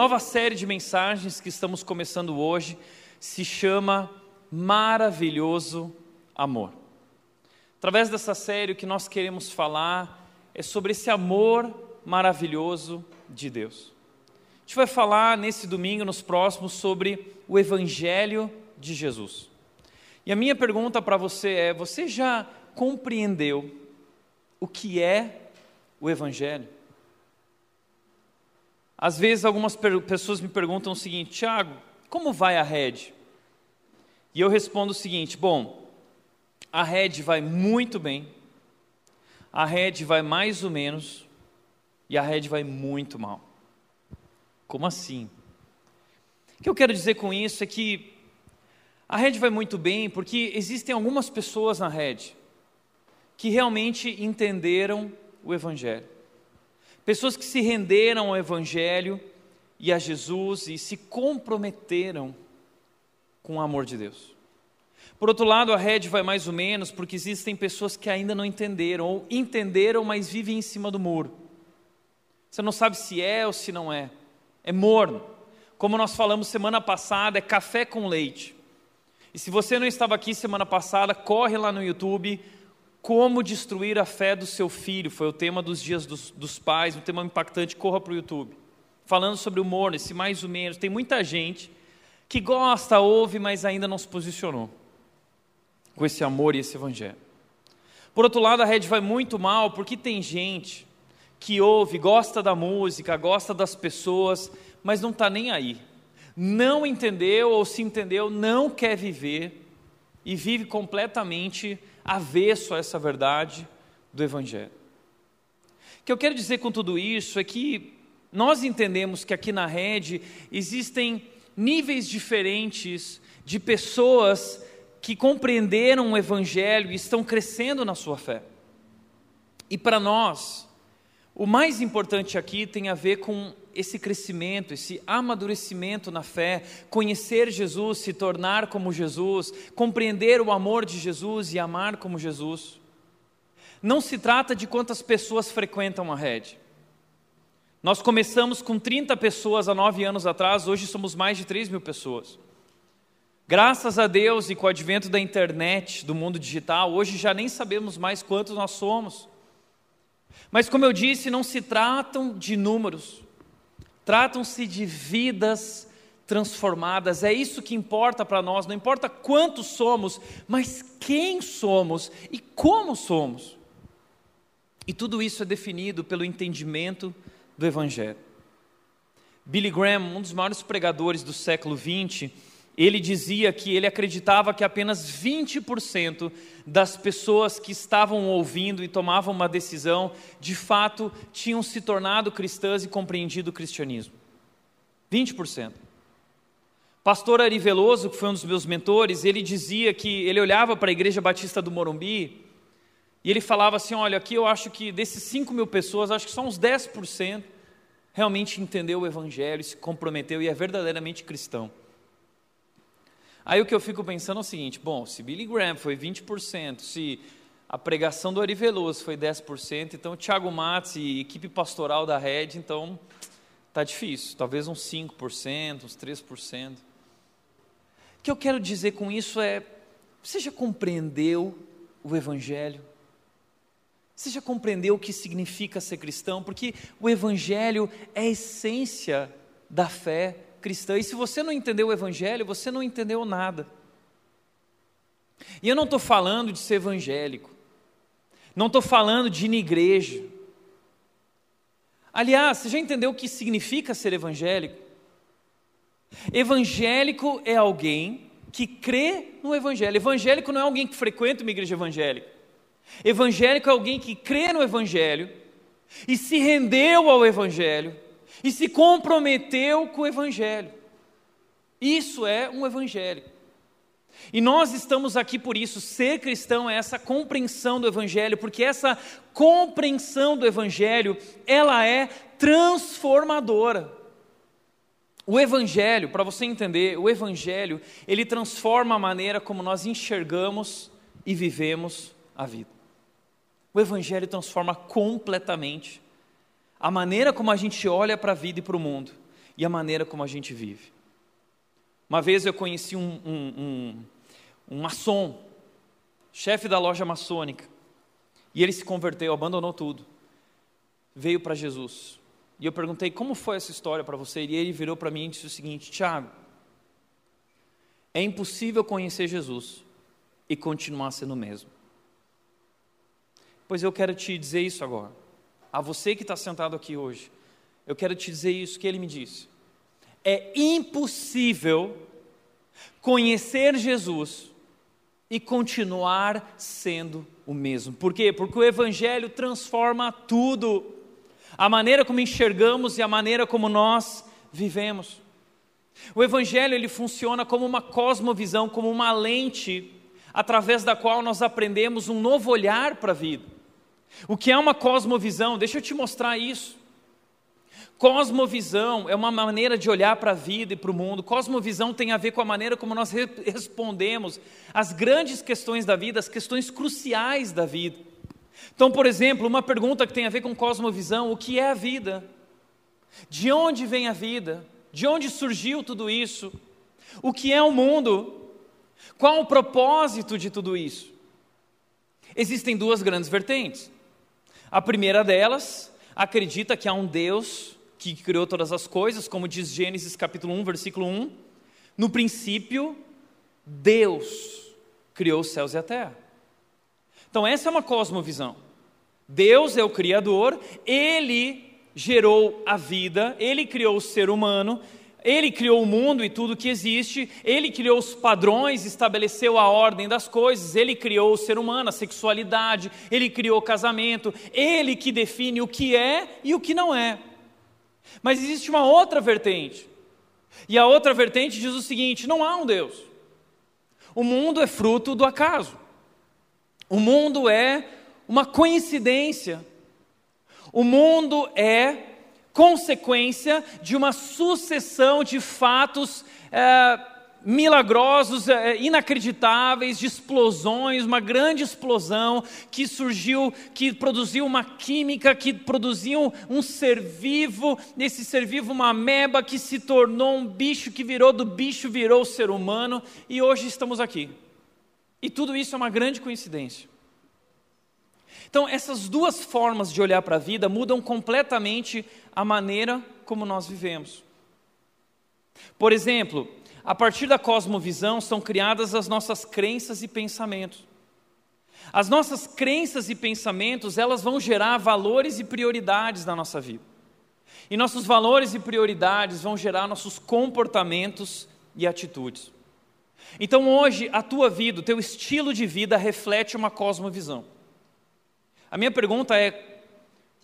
nova série de mensagens que estamos começando hoje se chama Maravilhoso Amor. Através dessa série, o que nós queremos falar é sobre esse amor maravilhoso de Deus. A gente vai falar nesse domingo, nos próximos, sobre o Evangelho de Jesus. E a minha pergunta para você é: você já compreendeu o que é o Evangelho? Às vezes, algumas pessoas me perguntam o seguinte: Tiago, como vai a rede? E eu respondo o seguinte: bom, a rede vai muito bem, a rede vai mais ou menos, e a rede vai muito mal. Como assim? O que eu quero dizer com isso é que a rede vai muito bem porque existem algumas pessoas na rede que realmente entenderam o Evangelho. Pessoas que se renderam ao Evangelho e a Jesus e se comprometeram com o amor de Deus. Por outro lado, a rede vai mais ou menos porque existem pessoas que ainda não entenderam, ou entenderam, mas vivem em cima do muro. Você não sabe se é ou se não é. É morno. Como nós falamos semana passada, é café com leite. E se você não estava aqui semana passada, corre lá no YouTube. Como destruir a fé do seu filho? Foi o tema dos dias dos, dos pais, um tema impactante. Corra para o YouTube. Falando sobre o morno, esse mais ou menos. Tem muita gente que gosta, ouve, mas ainda não se posicionou com esse amor e esse evangelho. Por outro lado, a rede vai muito mal porque tem gente que ouve, gosta da música, gosta das pessoas, mas não está nem aí. Não entendeu ou se entendeu, não quer viver e vive completamente avesso a essa verdade do Evangelho. O que eu quero dizer com tudo isso é que nós entendemos que aqui na rede existem níveis diferentes de pessoas que compreenderam o Evangelho e estão crescendo na sua fé. E para nós, o mais importante aqui tem a ver com esse crescimento, esse amadurecimento na fé, conhecer Jesus, se tornar como Jesus, compreender o amor de Jesus e amar como Jesus. Não se trata de quantas pessoas frequentam a rede. Nós começamos com 30 pessoas há nove anos atrás, hoje somos mais de 3 mil pessoas. Graças a Deus e com o advento da internet, do mundo digital, hoje já nem sabemos mais quantos nós somos. Mas, como eu disse, não se tratam de números, tratam-se de vidas transformadas. É isso que importa para nós, não importa quantos somos, mas quem somos e como somos. E tudo isso é definido pelo entendimento do Evangelho. Billy Graham, um dos maiores pregadores do século XX, ele dizia que ele acreditava que apenas 20% das pessoas que estavam ouvindo e tomavam uma decisão, de fato, tinham se tornado cristãs e compreendido o cristianismo. 20%. Pastor Ari Veloso, que foi um dos meus mentores, ele dizia que ele olhava para a Igreja Batista do Morumbi e ele falava assim: Olha, aqui eu acho que desses 5 mil pessoas, acho que só uns 10% realmente entendeu o Evangelho, se comprometeu e é verdadeiramente cristão. Aí o que eu fico pensando é o seguinte: bom, se Billy Graham foi 20%, se a pregação do Ari Veloso foi 10%, então Thiago Matos e equipe pastoral da Red, então tá difícil, talvez uns 5%, uns 3%. O que eu quero dizer com isso é: você já compreendeu o Evangelho? Você já compreendeu o que significa ser cristão? Porque o Evangelho é a essência da fé cristã. E se você não entendeu o Evangelho, você não entendeu nada. E eu não estou falando de ser evangélico, não estou falando de ir na igreja. Aliás, você já entendeu o que significa ser evangélico? Evangélico é alguém que crê no Evangelho. Evangélico não é alguém que frequenta uma igreja evangélica. Evangélico é alguém que crê no Evangelho e se rendeu ao Evangelho e se comprometeu com o Evangelho. Isso é um Evangelho. E nós estamos aqui por isso. Ser cristão é essa compreensão do Evangelho, porque essa compreensão do Evangelho, ela é transformadora. O Evangelho, para você entender, o Evangelho, ele transforma a maneira como nós enxergamos e vivemos a vida. O Evangelho transforma completamente a maneira como a gente olha para a vida e para o mundo e a maneira como a gente vive. Uma vez eu conheci um, um, um, um maçom, chefe da loja maçônica, e ele se converteu, abandonou tudo, veio para Jesus. E eu perguntei como foi essa história para você, e ele virou para mim e disse o seguinte: Tiago, é impossível conhecer Jesus e continuar sendo o mesmo. Pois eu quero te dizer isso agora. A você que está sentado aqui hoje, eu quero te dizer isso que ele me disse. É impossível conhecer Jesus e continuar sendo o mesmo. Por quê? Porque o Evangelho transforma tudo. A maneira como enxergamos e a maneira como nós vivemos. O Evangelho ele funciona como uma cosmovisão, como uma lente através da qual nós aprendemos um novo olhar para a vida. O que é uma cosmovisão? Deixa eu te mostrar isso. Cosmovisão é uma maneira de olhar para a vida e para o mundo. Cosmovisão tem a ver com a maneira como nós respondemos às grandes questões da vida, as questões cruciais da vida. Então, por exemplo, uma pergunta que tem a ver com cosmovisão: o que é a vida? De onde vem a vida? De onde surgiu tudo isso? O que é o mundo? Qual o propósito de tudo isso? Existem duas grandes vertentes. A primeira delas acredita que há um Deus que criou todas as coisas, como diz Gênesis capítulo 1, versículo 1. No princípio, Deus criou os céus e a terra. Então, essa é uma cosmovisão. Deus é o Criador, Ele gerou a vida, Ele criou o ser humano, ele criou o mundo e tudo que existe, ele criou os padrões, estabeleceu a ordem das coisas, ele criou o ser humano, a sexualidade, ele criou o casamento, ele que define o que é e o que não é. Mas existe uma outra vertente, e a outra vertente diz o seguinte: não há um Deus. O mundo é fruto do acaso, o mundo é uma coincidência, o mundo é consequência de uma sucessão de fatos é, milagrosos, é, inacreditáveis, de explosões, uma grande explosão que surgiu, que produziu uma química, que produziu um ser vivo, esse ser vivo, uma ameba que se tornou um bicho, que virou do bicho, virou ser humano, e hoje estamos aqui. E tudo isso é uma grande coincidência. Então, essas duas formas de olhar para a vida mudam completamente a maneira como nós vivemos. Por exemplo, a partir da cosmovisão são criadas as nossas crenças e pensamentos. As nossas crenças e pensamentos, elas vão gerar valores e prioridades na nossa vida. E nossos valores e prioridades vão gerar nossos comportamentos e atitudes. Então hoje a tua vida, o teu estilo de vida reflete uma cosmovisão. A minha pergunta é: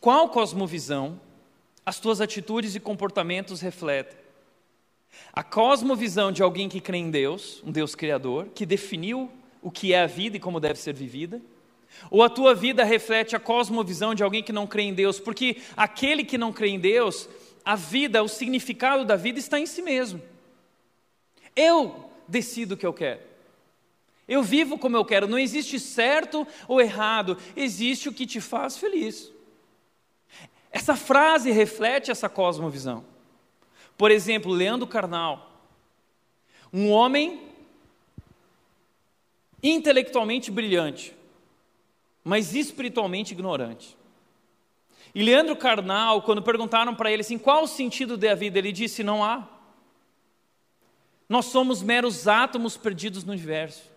qual cosmovisão as tuas atitudes e comportamentos refletem? A cosmovisão de alguém que crê em Deus, um Deus criador, que definiu o que é a vida e como deve ser vivida? Ou a tua vida reflete a cosmovisão de alguém que não crê em Deus? Porque aquele que não crê em Deus, a vida, o significado da vida está em si mesmo. Eu decido o que eu quero. Eu vivo como eu quero, não existe certo ou errado, existe o que te faz feliz. Essa frase reflete essa cosmovisão. Por exemplo, Leandro Carnal, um homem intelectualmente brilhante, mas espiritualmente ignorante. E Leandro Carnal, quando perguntaram para ele assim, qual o sentido da vida, ele disse: não há. Nós somos meros átomos perdidos no universo.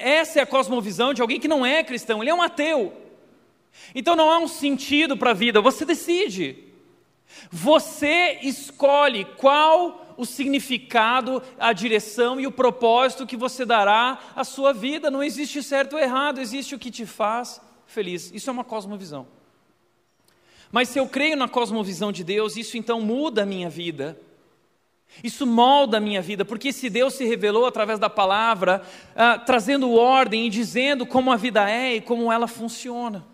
Essa é a cosmovisão de alguém que não é cristão, ele é um ateu. Então não há um sentido para a vida, você decide. Você escolhe qual o significado, a direção e o propósito que você dará à sua vida. Não existe certo ou errado, existe o que te faz feliz. Isso é uma cosmovisão. Mas se eu creio na cosmovisão de Deus, isso então muda a minha vida. Isso molda a minha vida, porque esse Deus se revelou através da palavra, ah, trazendo ordem e dizendo como a vida é e como ela funciona.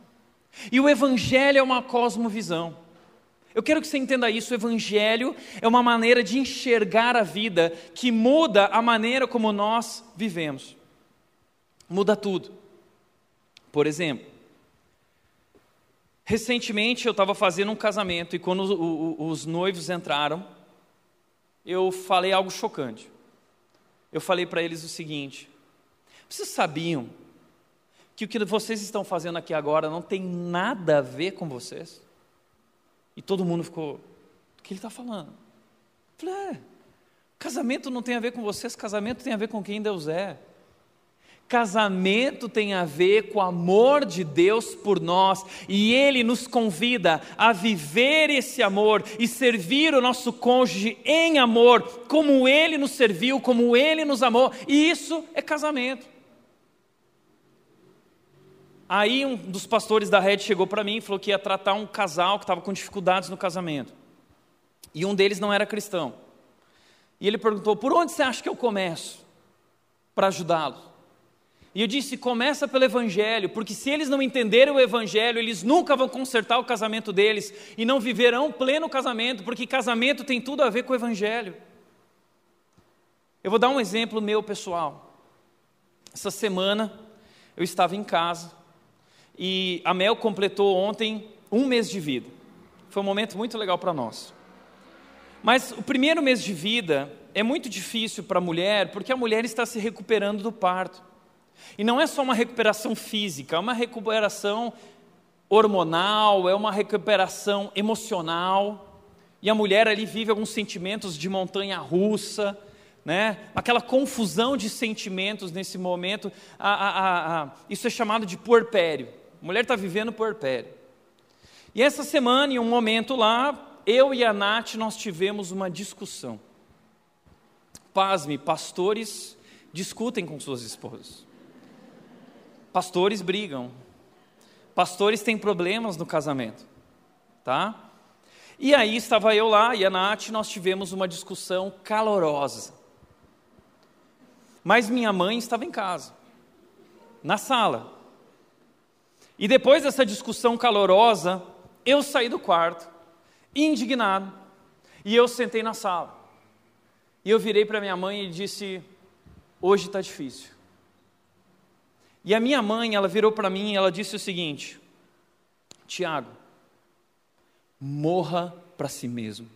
E o Evangelho é uma cosmovisão. Eu quero que você entenda isso: o Evangelho é uma maneira de enxergar a vida que muda a maneira como nós vivemos. Muda tudo. Por exemplo, Recentemente eu estava fazendo um casamento e quando os noivos entraram, eu falei algo chocante. Eu falei para eles o seguinte: vocês sabiam que o que vocês estão fazendo aqui agora não tem nada a ver com vocês? E todo mundo ficou: o que ele está falando? Eu falei: é, casamento não tem a ver com vocês, casamento tem a ver com quem Deus é. Casamento tem a ver com o amor de Deus por nós e Ele nos convida a viver esse amor e servir o nosso cônjuge em amor, como Ele nos serviu, como Ele nos amou, e isso é casamento. Aí um dos pastores da rede chegou para mim e falou que ia tratar um casal que estava com dificuldades no casamento, e um deles não era cristão, e ele perguntou: por onde você acha que eu começo para ajudá-los? E eu disse: começa pelo Evangelho, porque se eles não entenderem o Evangelho, eles nunca vão consertar o casamento deles e não viverão pleno casamento, porque casamento tem tudo a ver com o Evangelho. Eu vou dar um exemplo meu pessoal. Essa semana eu estava em casa e a Mel completou ontem um mês de vida. Foi um momento muito legal para nós. Mas o primeiro mês de vida é muito difícil para a mulher, porque a mulher está se recuperando do parto. E não é só uma recuperação física, é uma recuperação hormonal, é uma recuperação emocional. E a mulher ali vive alguns sentimentos de montanha russa, né? aquela confusão de sentimentos nesse momento. A, a, a, isso é chamado de puerpério. A mulher está vivendo puerpério. E essa semana, em um momento lá, eu e a Nath, nós tivemos uma discussão. Pasme, pastores discutem com suas esposas. Pastores brigam. Pastores têm problemas no casamento, tá? E aí estava eu lá e a Nath, nós tivemos uma discussão calorosa. Mas minha mãe estava em casa, na sala. E depois dessa discussão calorosa, eu saí do quarto, indignado, e eu sentei na sala. E eu virei para minha mãe e disse: Hoje está difícil. E a minha mãe, ela virou para mim e ela disse o seguinte: Tiago, morra para si mesmo.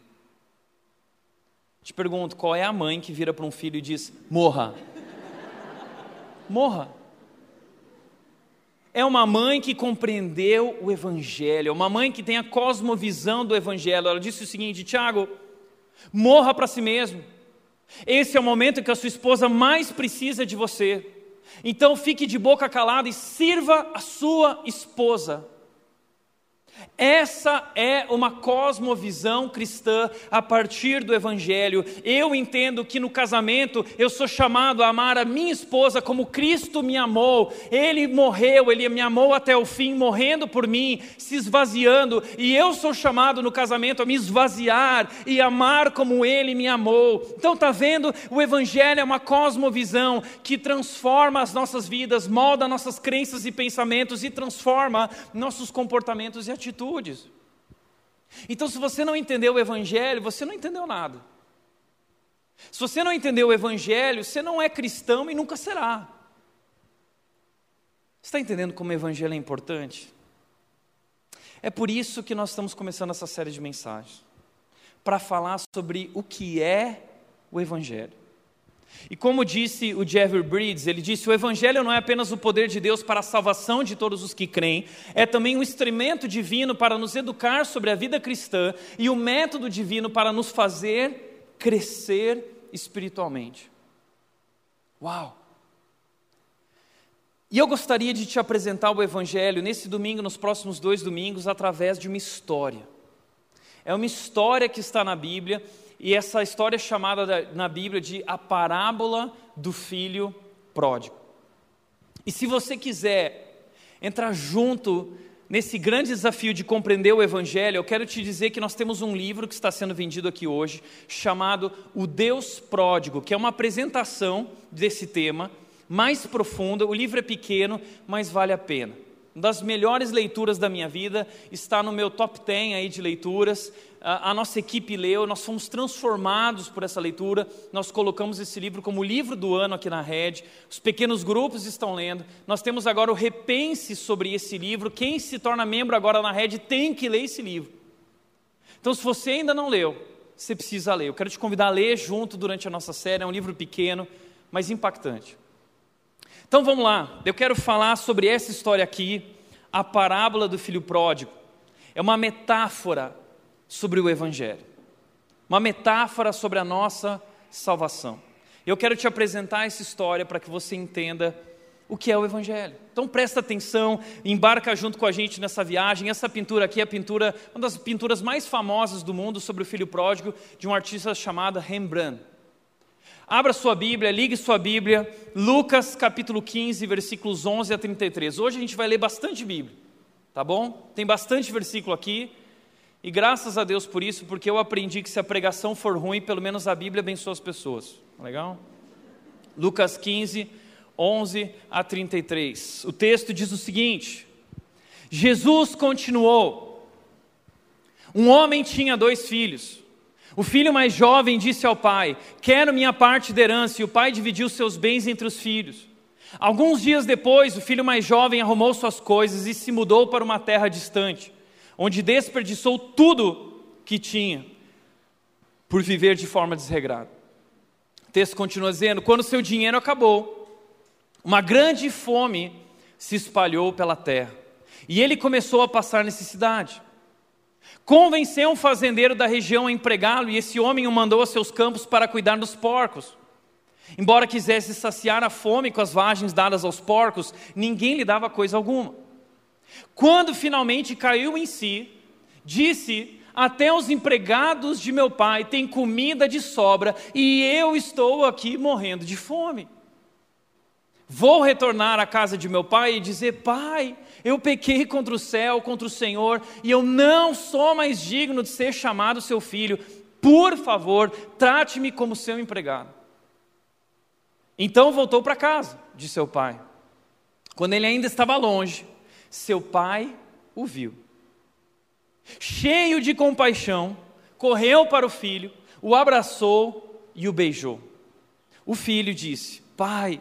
Te pergunto, qual é a mãe que vira para um filho e diz: morra? morra. É uma mãe que compreendeu o Evangelho, é uma mãe que tem a cosmovisão do Evangelho. Ela disse o seguinte: Tiago, morra para si mesmo. Esse é o momento que a sua esposa mais precisa de você. Então fique de boca calada e sirva a sua esposa. Essa é uma cosmovisão cristã a partir do Evangelho. Eu entendo que no casamento eu sou chamado a amar a minha esposa como Cristo me amou. Ele morreu, ele me amou até o fim, morrendo por mim, se esvaziando. E eu sou chamado no casamento a me esvaziar e amar como ele me amou. Então, está vendo? O Evangelho é uma cosmovisão que transforma as nossas vidas, molda nossas crenças e pensamentos e transforma nossos comportamentos e atitudes atitudes. Então, se você não entendeu o Evangelho, você não entendeu nada. Se você não entendeu o Evangelho, você não é cristão e nunca será. Está entendendo como o Evangelho é importante? É por isso que nós estamos começando essa série de mensagens para falar sobre o que é o Evangelho. E como disse o Jeffrey Breeds, ele disse: o Evangelho não é apenas o poder de Deus para a salvação de todos os que creem, é também um instrumento divino para nos educar sobre a vida cristã e o um método divino para nos fazer crescer espiritualmente. Uau! E eu gostaria de te apresentar o Evangelho nesse domingo, nos próximos dois domingos, através de uma história. É uma história que está na Bíblia e essa história é chamada na Bíblia de a parábola do filho pródigo. E se você quiser entrar junto nesse grande desafio de compreender o Evangelho, eu quero te dizer que nós temos um livro que está sendo vendido aqui hoje, chamado O Deus Pródigo, que é uma apresentação desse tema mais profunda. O livro é pequeno, mas vale a pena. Uma das melhores leituras da minha vida, está no meu top 10 aí de leituras. A, nossa equipe leu, nós fomos transformados por essa leitura. Nós colocamos esse livro como livro do ano aqui na rede. Os pequenos grupos estão lendo. Nós temos agora o repense sobre esse livro. Quem se torna membro agora na rede tem que ler esse livro. Então, se você ainda não leu, você precisa ler. Eu quero te convidar a ler junto durante a nossa série. É um livro pequeno, mas impactante. Então vamos lá, eu quero falar sobre essa história aqui, a parábola do filho pródigo. É uma metáfora sobre o Evangelho, uma metáfora sobre a nossa salvação. Eu quero te apresentar essa história para que você entenda o que é o Evangelho. Então presta atenção, embarca junto com a gente nessa viagem. Essa pintura aqui é a pintura, uma das pinturas mais famosas do mundo sobre o filho pródigo, de um artista chamado Rembrandt. Abra sua Bíblia, ligue sua Bíblia, Lucas capítulo 15, versículos 11 a 33. Hoje a gente vai ler bastante Bíblia, tá bom? Tem bastante versículo aqui, e graças a Deus por isso, porque eu aprendi que se a pregação for ruim, pelo menos a Bíblia abençoa as pessoas. Tá legal? Lucas 15, 11 a 33. O texto diz o seguinte: Jesus continuou. Um homem tinha dois filhos. O filho mais jovem disse ao pai: Quero minha parte da herança, e o pai dividiu seus bens entre os filhos. Alguns dias depois, o filho mais jovem arrumou suas coisas e se mudou para uma terra distante, onde desperdiçou tudo que tinha por viver de forma desregrada. O texto continua dizendo: Quando seu dinheiro acabou, uma grande fome se espalhou pela terra, e ele começou a passar necessidade. Convenceu um fazendeiro da região a empregá-lo, e esse homem o mandou a seus campos para cuidar dos porcos. Embora quisesse saciar a fome com as vagens dadas aos porcos, ninguém lhe dava coisa alguma. Quando finalmente caiu em si, disse: Até os empregados de meu pai têm comida de sobra, e eu estou aqui morrendo de fome. Vou retornar à casa de meu pai e dizer: Pai, eu pequei contra o céu, contra o Senhor, e eu não sou mais digno de ser chamado seu filho. Por favor, trate-me como seu empregado. Então voltou para casa de seu pai. Quando ele ainda estava longe, seu pai o viu. Cheio de compaixão, correu para o filho, o abraçou e o beijou. O filho disse: Pai,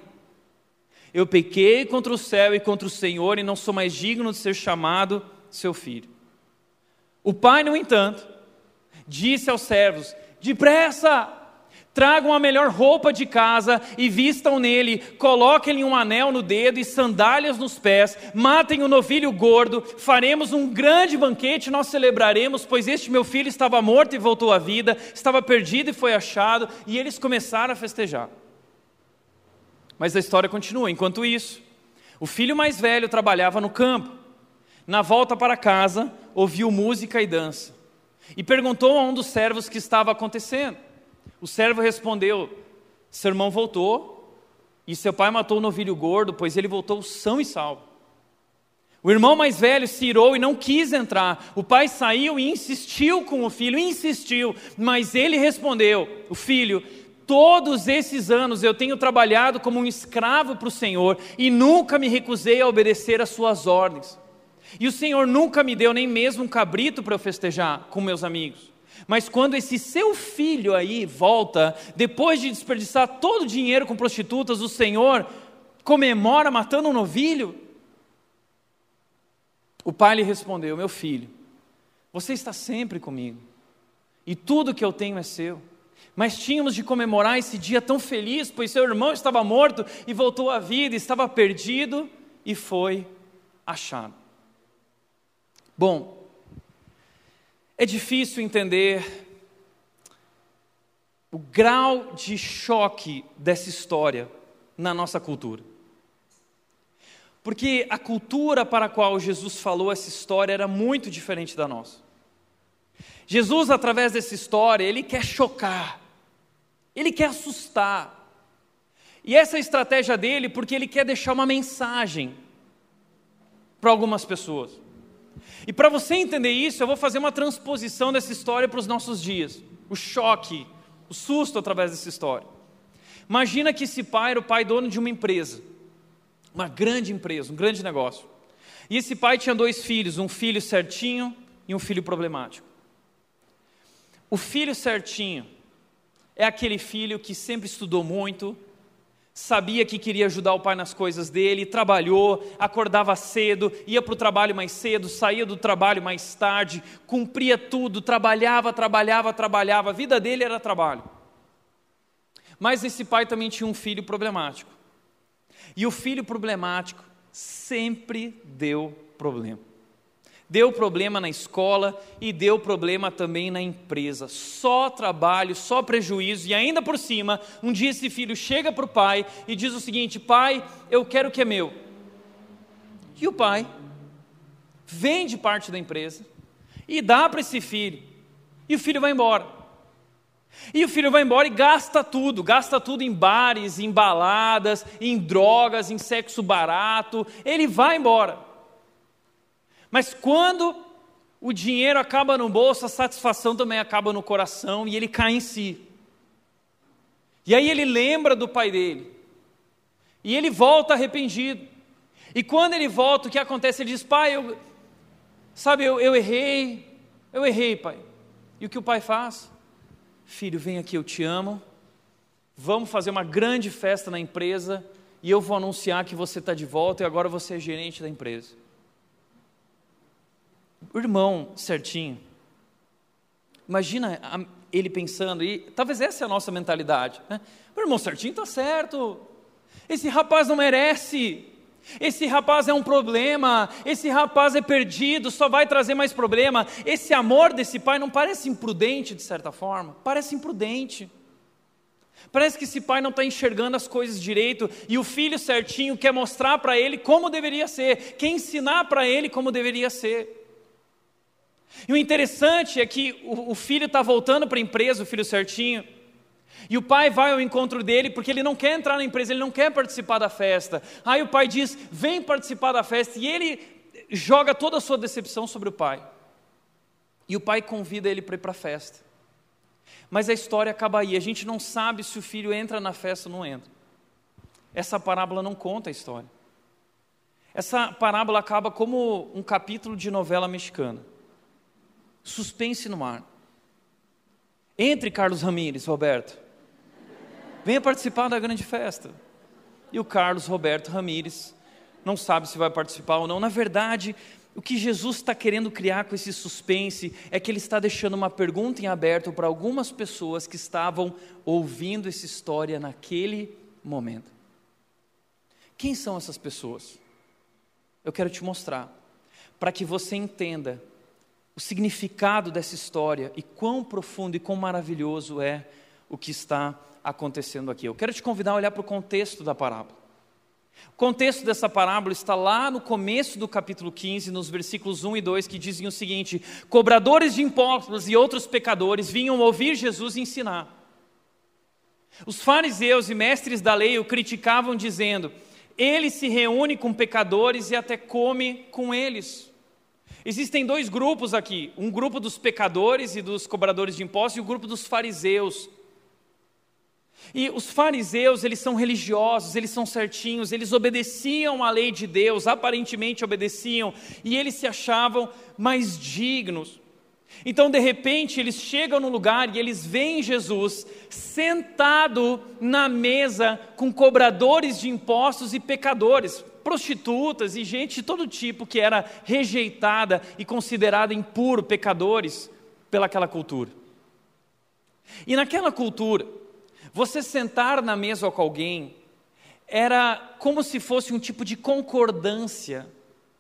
eu pequei contra o céu e contra o Senhor e não sou mais digno de ser chamado seu filho. O pai, no entanto, disse aos servos: Depressa! Tragam a melhor roupa de casa e vistam nele, coloquem-lhe um anel no dedo e sandálias nos pés, matem o novilho gordo, faremos um grande banquete, nós celebraremos, pois este meu filho estava morto e voltou à vida, estava perdido e foi achado, e eles começaram a festejar. Mas a história continua. Enquanto isso, o filho mais velho trabalhava no campo. Na volta para casa, ouviu música e dança. E perguntou a um dos servos o que estava acontecendo. O servo respondeu: Seu irmão voltou e seu pai matou o novilho gordo, pois ele voltou são e salvo. O irmão mais velho se irou e não quis entrar. O pai saiu e insistiu com o filho, insistiu, mas ele respondeu: O filho, Todos esses anos eu tenho trabalhado como um escravo para o Senhor e nunca me recusei a obedecer às suas ordens. E o Senhor nunca me deu nem mesmo um cabrito para eu festejar com meus amigos. Mas quando esse seu filho aí volta, depois de desperdiçar todo o dinheiro com prostitutas, o Senhor comemora matando um novilho? O pai lhe respondeu: Meu filho, você está sempre comigo, e tudo que eu tenho é seu. Mas tínhamos de comemorar esse dia tão feliz, pois seu irmão estava morto e voltou à vida, estava perdido e foi achado. Bom, é difícil entender o grau de choque dessa história na nossa cultura. Porque a cultura para a qual Jesus falou essa história era muito diferente da nossa. Jesus, através dessa história, ele quer chocar, ele quer assustar. E essa é a estratégia dele porque ele quer deixar uma mensagem para algumas pessoas. E para você entender isso, eu vou fazer uma transposição dessa história para os nossos dias. O choque, o susto através dessa história. Imagina que esse pai era o pai dono de uma empresa, uma grande empresa, um grande negócio. E esse pai tinha dois filhos, um filho certinho e um filho problemático. O filho certinho é aquele filho que sempre estudou muito, sabia que queria ajudar o pai nas coisas dele, trabalhou, acordava cedo, ia para o trabalho mais cedo, saía do trabalho mais tarde, cumpria tudo, trabalhava, trabalhava, trabalhava, a vida dele era trabalho. Mas esse pai também tinha um filho problemático. E o filho problemático sempre deu problema. Deu problema na escola e deu problema também na empresa. Só trabalho, só prejuízo. E ainda por cima, um dia esse filho chega para o pai e diz o seguinte: Pai, eu quero o que é meu. E o pai vende parte da empresa e dá para esse filho. E o filho vai embora. E o filho vai embora e gasta tudo, gasta tudo em bares, em baladas, em drogas, em sexo barato. Ele vai embora. Mas quando o dinheiro acaba no bolso, a satisfação também acaba no coração e ele cai em si. E aí ele lembra do pai dele. E ele volta arrependido. E quando ele volta, o que acontece? Ele diz: Pai, eu, sabe, eu, eu errei, eu errei, pai. E o que o pai faz? Filho, vem aqui, eu te amo. Vamos fazer uma grande festa na empresa e eu vou anunciar que você está de volta e agora você é gerente da empresa o irmão certinho. Imagina ele pensando, e talvez essa é a nossa mentalidade. Né? O irmão certinho está certo. Esse rapaz não merece. Esse rapaz é um problema. Esse rapaz é perdido, só vai trazer mais problema. Esse amor desse pai não parece imprudente de certa forma? Parece imprudente. Parece que esse pai não está enxergando as coisas direito e o filho certinho quer mostrar para ele como deveria ser, quer ensinar para ele como deveria ser. E o interessante é que o, o filho está voltando para a empresa, o filho certinho, e o pai vai ao encontro dele porque ele não quer entrar na empresa, ele não quer participar da festa. Aí o pai diz: vem participar da festa, e ele joga toda a sua decepção sobre o pai. E o pai convida ele para ir para a festa. Mas a história acaba aí, a gente não sabe se o filho entra na festa ou não entra. Essa parábola não conta a história. Essa parábola acaba como um capítulo de novela mexicana. Suspense no mar. Entre, Carlos Ramires, Roberto. Venha participar da grande festa. E o Carlos Roberto Ramires não sabe se vai participar ou não. Na verdade, o que Jesus está querendo criar com esse suspense é que ele está deixando uma pergunta em aberto para algumas pessoas que estavam ouvindo essa história naquele momento. Quem são essas pessoas? Eu quero te mostrar, para que você entenda o significado dessa história e quão profundo e quão maravilhoso é o que está acontecendo aqui. Eu quero te convidar a olhar para o contexto da parábola. O contexto dessa parábola está lá no começo do capítulo 15, nos versículos 1 e 2, que dizem o seguinte: Cobradores de impostos e outros pecadores vinham ouvir Jesus ensinar. Os fariseus e mestres da lei o criticavam, dizendo: Ele se reúne com pecadores e até come com eles. Existem dois grupos aqui: um grupo dos pecadores e dos cobradores de impostos e o grupo dos fariseus. E os fariseus, eles são religiosos, eles são certinhos, eles obedeciam à lei de Deus, aparentemente obedeciam, e eles se achavam mais dignos. Então, de repente, eles chegam no lugar e eles veem Jesus sentado na mesa com cobradores de impostos e pecadores prostitutas e gente de todo tipo que era rejeitada e considerada impuro, pecadores, pelaquela cultura. E naquela cultura, você sentar na mesa com alguém era como se fosse um tipo de concordância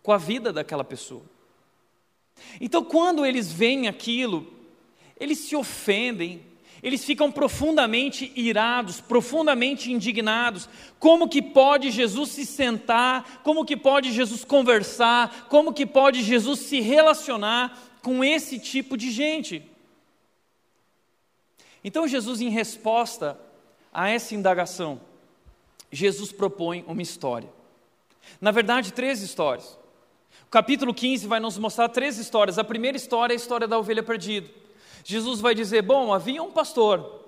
com a vida daquela pessoa. Então, quando eles veem aquilo, eles se ofendem, eles ficam profundamente irados, profundamente indignados. Como que pode Jesus se sentar? Como que pode Jesus conversar? Como que pode Jesus se relacionar com esse tipo de gente? Então Jesus, em resposta a essa indagação, Jesus propõe uma história. Na verdade, três histórias. O capítulo 15 vai nos mostrar três histórias. A primeira história é a história da ovelha perdida. Jesus vai dizer: Bom, havia um pastor,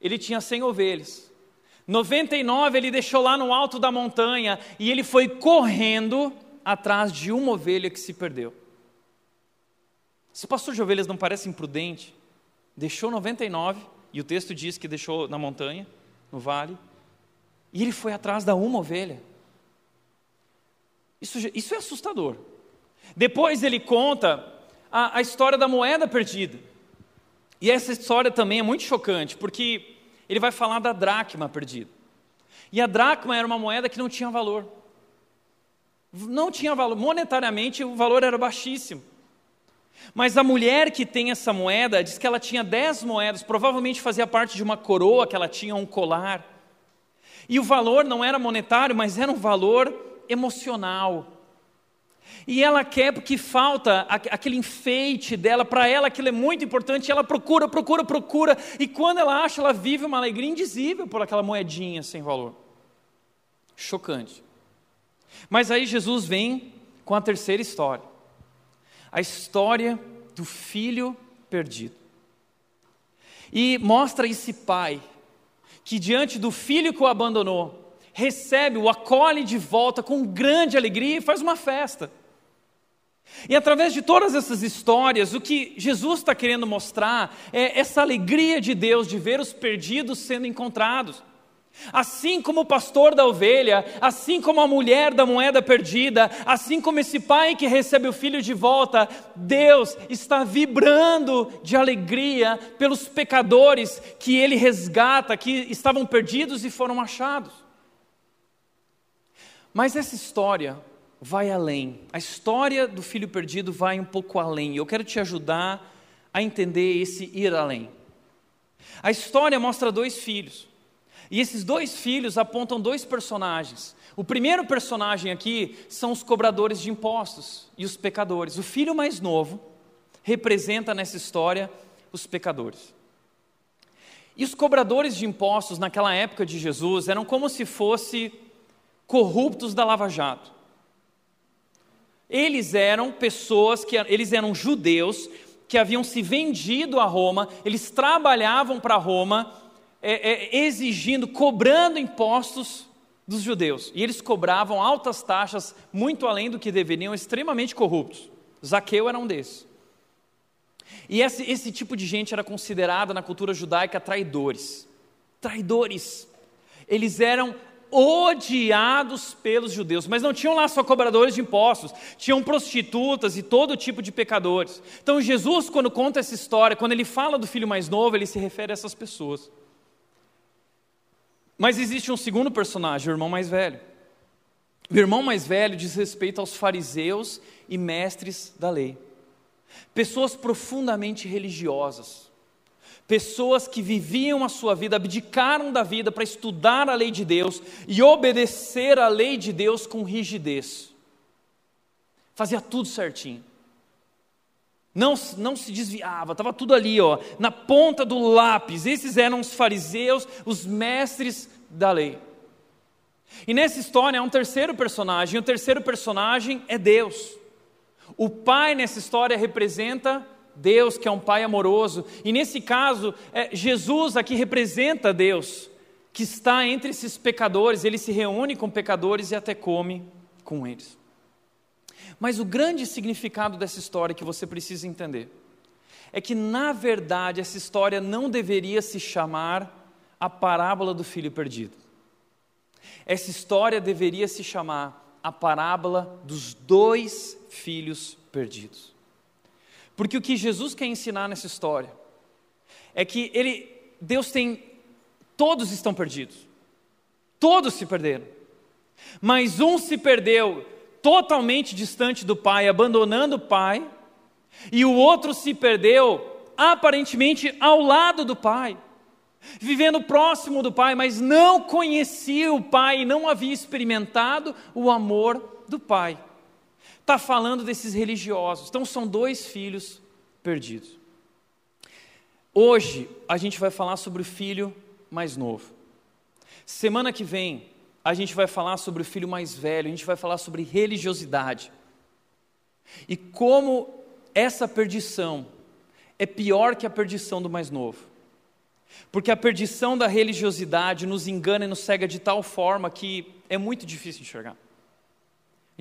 ele tinha 100 ovelhas. 99 ele deixou lá no alto da montanha e ele foi correndo atrás de uma ovelha que se perdeu. Esse pastor de ovelhas não parece imprudente? Deixou 99, e o texto diz que deixou na montanha, no vale, e ele foi atrás da uma ovelha. Isso, isso é assustador. Depois ele conta a, a história da moeda perdida. E essa história também é muito chocante, porque ele vai falar da dracma perdida. E a dracma era uma moeda que não tinha valor. Não tinha valor, monetariamente o valor era baixíssimo. Mas a mulher que tem essa moeda diz que ela tinha dez moedas, provavelmente fazia parte de uma coroa que ela tinha, um colar. E o valor não era monetário, mas era um valor emocional. E ela quer porque falta aquele enfeite dela, para ela aquilo é muito importante, ela procura, procura, procura, e quando ela acha, ela vive uma alegria indizível por aquela moedinha sem valor. Chocante. Mas aí Jesus vem com a terceira história. A história do filho perdido. E mostra esse pai que diante do filho que o abandonou, recebe, o acolhe de volta com grande alegria e faz uma festa. E através de todas essas histórias, o que Jesus está querendo mostrar é essa alegria de Deus de ver os perdidos sendo encontrados. Assim como o pastor da ovelha, assim como a mulher da moeda perdida, assim como esse pai que recebe o filho de volta, Deus está vibrando de alegria pelos pecadores que ele resgata, que estavam perdidos e foram achados. Mas essa história vai além. A história do filho perdido vai um pouco além. Eu quero te ajudar a entender esse ir além. A história mostra dois filhos. E esses dois filhos apontam dois personagens. O primeiro personagem aqui são os cobradores de impostos e os pecadores. O filho mais novo representa nessa história os pecadores. E os cobradores de impostos naquela época de Jesus eram como se fosse corruptos da Lava Jato. Eles eram pessoas que eles eram judeus que haviam se vendido a Roma, eles trabalhavam para Roma, é, é, exigindo, cobrando impostos dos judeus. E eles cobravam altas taxas, muito além do que deveriam, extremamente corruptos. Zaqueu era um desses. E esse, esse tipo de gente era considerada na cultura judaica traidores. Traidores. Eles eram odiados pelos judeus, mas não tinham lá só cobradores de impostos, tinham prostitutas e todo tipo de pecadores. Então Jesus, quando conta essa história, quando ele fala do filho mais novo, ele se refere a essas pessoas. Mas existe um segundo personagem, o irmão mais velho. O irmão mais velho diz respeito aos fariseus e mestres da lei, pessoas profundamente religiosas Pessoas que viviam a sua vida, abdicaram da vida para estudar a lei de Deus e obedecer a lei de Deus com rigidez. Fazia tudo certinho. Não, não se desviava, estava tudo ali, ó, na ponta do lápis. Esses eram os fariseus, os mestres da lei. E nessa história há um terceiro personagem, e o terceiro personagem é Deus. O pai nessa história representa Deus que é um Pai amoroso. E nesse caso, é, Jesus aqui representa Deus, que está entre esses pecadores, ele se reúne com pecadores e até come com eles. Mas o grande significado dessa história que você precisa entender é que, na verdade, essa história não deveria se chamar a parábola do filho perdido. Essa história deveria se chamar a parábola dos dois filhos perdidos. Porque o que Jesus quer ensinar nessa história é que ele, Deus tem, todos estão perdidos, todos se perderam, mas um se perdeu totalmente distante do Pai, abandonando o Pai, e o outro se perdeu aparentemente ao lado do Pai, vivendo próximo do Pai, mas não conhecia o Pai não havia experimentado o amor do Pai está falando desses religiosos. Então são dois filhos perdidos. Hoje a gente vai falar sobre o filho mais novo. Semana que vem a gente vai falar sobre o filho mais velho, a gente vai falar sobre religiosidade. E como essa perdição é pior que a perdição do mais novo. Porque a perdição da religiosidade nos engana e nos cega de tal forma que é muito difícil enxergar.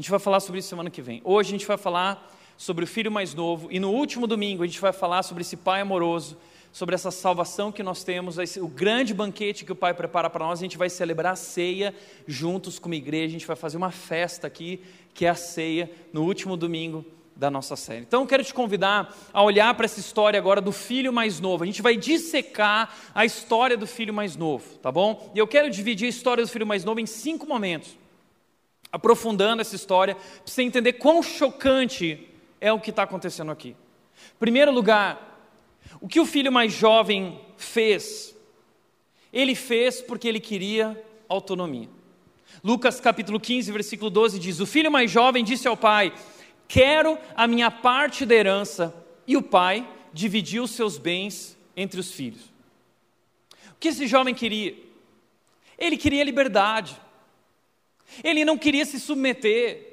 A gente vai falar sobre isso semana que vem. Hoje a gente vai falar sobre o filho mais novo e no último domingo a gente vai falar sobre esse pai amoroso, sobre essa salvação que nós temos, o grande banquete que o pai prepara para nós. A gente vai celebrar a ceia juntos como igreja, a gente vai fazer uma festa aqui, que é a ceia, no último domingo da nossa série. Então, eu quero te convidar a olhar para essa história agora do filho mais novo. A gente vai dissecar a história do filho mais novo, tá bom? E eu quero dividir a história do filho mais novo em cinco momentos, aprofundando essa história, para você entender quão chocante é o que está acontecendo aqui. Primeiro lugar, o que o filho mais jovem fez? Ele fez porque ele queria autonomia. Lucas capítulo 15, versículo 12 diz: O filho mais jovem disse ao pai: Quero a minha parte da herança. E o pai dividiu seus bens entre os filhos. O que esse jovem queria? Ele queria liberdade. Ele não queria se submeter.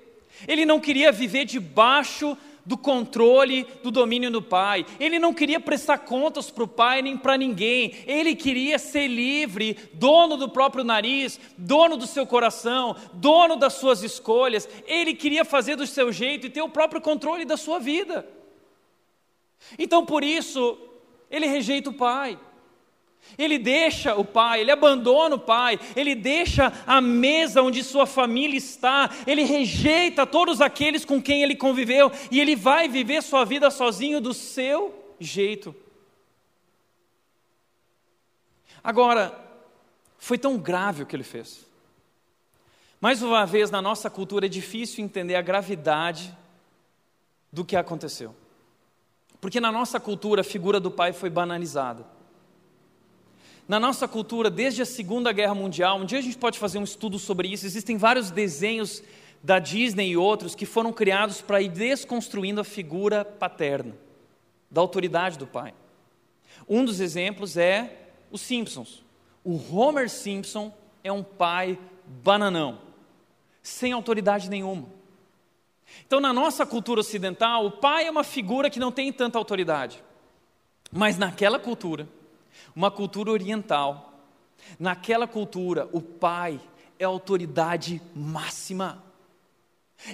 Ele não queria viver debaixo do controle, do domínio do pai. Ele não queria prestar contas para o pai nem para ninguém. Ele queria ser livre, dono do próprio nariz, dono do seu coração, dono das suas escolhas. Ele queria fazer do seu jeito e ter o próprio controle da sua vida. Então, por isso, ele rejeita o pai. Ele deixa o pai, ele abandona o pai, ele deixa a mesa onde sua família está, ele rejeita todos aqueles com quem ele conviveu e ele vai viver sua vida sozinho do seu jeito. Agora, foi tão grave o que ele fez. Mais uma vez, na nossa cultura é difícil entender a gravidade do que aconteceu. Porque na nossa cultura a figura do pai foi banalizada. Na nossa cultura, desde a Segunda Guerra Mundial, um dia a gente pode fazer um estudo sobre isso, existem vários desenhos da Disney e outros que foram criados para ir desconstruindo a figura paterna, da autoridade do pai. Um dos exemplos é os Simpsons. O Homer Simpson é um pai bananão, sem autoridade nenhuma. Então, na nossa cultura ocidental, o pai é uma figura que não tem tanta autoridade. Mas naquela cultura, uma cultura oriental. Naquela cultura, o pai é a autoridade máxima,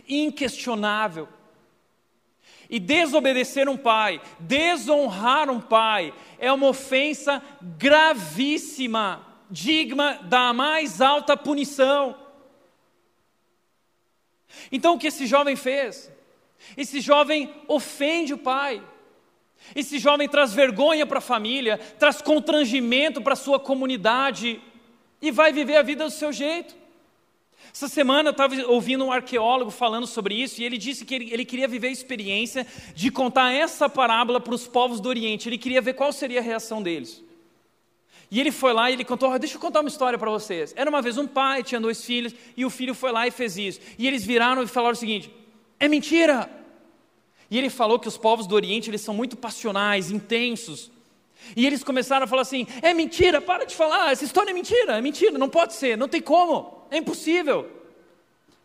inquestionável. E desobedecer um pai, desonrar um pai, é uma ofensa gravíssima, digna da mais alta punição. Então o que esse jovem fez? Esse jovem ofende o pai. Esse jovem traz vergonha para a família, traz constrangimento para a sua comunidade e vai viver a vida do seu jeito. Essa semana eu estava ouvindo um arqueólogo falando sobre isso e ele disse que ele, ele queria viver a experiência de contar essa parábola para os povos do Oriente. Ele queria ver qual seria a reação deles. E ele foi lá e ele contou: oh, Deixa eu contar uma história para vocês. Era uma vez um pai, tinha dois filhos, e o filho foi lá e fez isso. E eles viraram e falaram o seguinte: É mentira! E ele falou que os povos do Oriente eles são muito passionais, intensos. E eles começaram a falar assim: é mentira, para de falar, essa história é mentira, é mentira, não pode ser, não tem como, é impossível.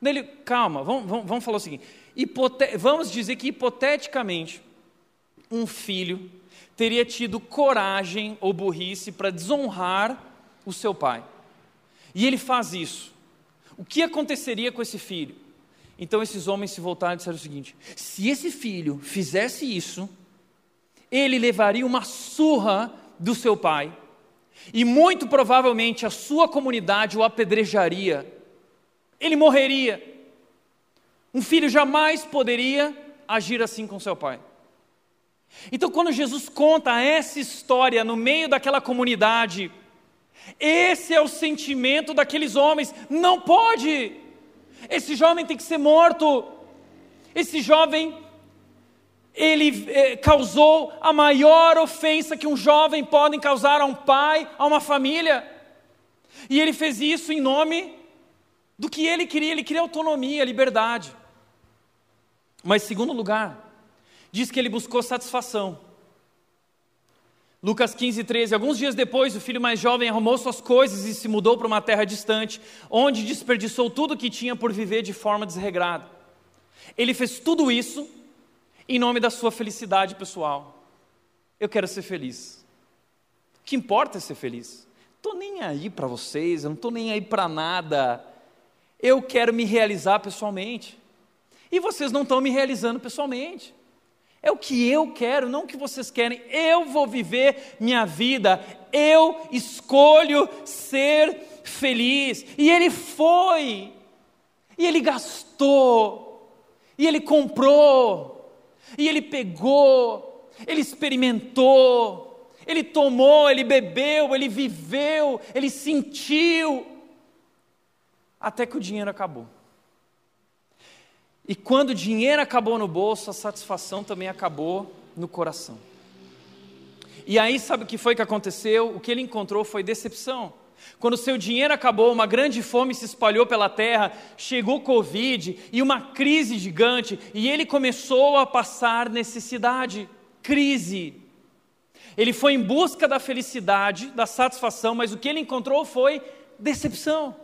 Ele, calma, vamos, vamos, vamos falar o seguinte: hipote vamos dizer que hipoteticamente, um filho teria tido coragem ou burrice para desonrar o seu pai. E ele faz isso. O que aconteceria com esse filho? Então esses homens se voltaram e disseram o seguinte: se esse filho fizesse isso, ele levaria uma surra do seu pai, e muito provavelmente a sua comunidade o apedrejaria, ele morreria. Um filho jamais poderia agir assim com seu pai. Então, quando Jesus conta essa história no meio daquela comunidade, esse é o sentimento daqueles homens: não pode, esse jovem tem que ser morto. Esse jovem, ele eh, causou a maior ofensa que um jovem pode causar a um pai, a uma família. E ele fez isso em nome do que ele queria, ele queria autonomia, liberdade. Mas, segundo lugar, diz que ele buscou satisfação. Lucas 15, 13. Alguns dias depois, o filho mais jovem arrumou suas coisas e se mudou para uma terra distante, onde desperdiçou tudo o que tinha por viver de forma desregrada. Ele fez tudo isso em nome da sua felicidade pessoal. Eu quero ser feliz. O que importa é ser feliz. Estou nem aí para vocês, eu não estou nem aí para nada. Eu quero me realizar pessoalmente. E vocês não estão me realizando pessoalmente. É o que eu quero, não o que vocês querem. Eu vou viver minha vida. Eu escolho ser feliz. E ele foi. E ele gastou. E ele comprou. E ele pegou. Ele experimentou. Ele tomou, ele bebeu, ele viveu, ele sentiu. Até que o dinheiro acabou. E quando o dinheiro acabou no bolso, a satisfação também acabou no coração. E aí, sabe o que foi que aconteceu? O que ele encontrou foi decepção. Quando seu dinheiro acabou, uma grande fome se espalhou pela terra, chegou Covid e uma crise gigante, e ele começou a passar necessidade. Crise. Ele foi em busca da felicidade, da satisfação, mas o que ele encontrou foi decepção.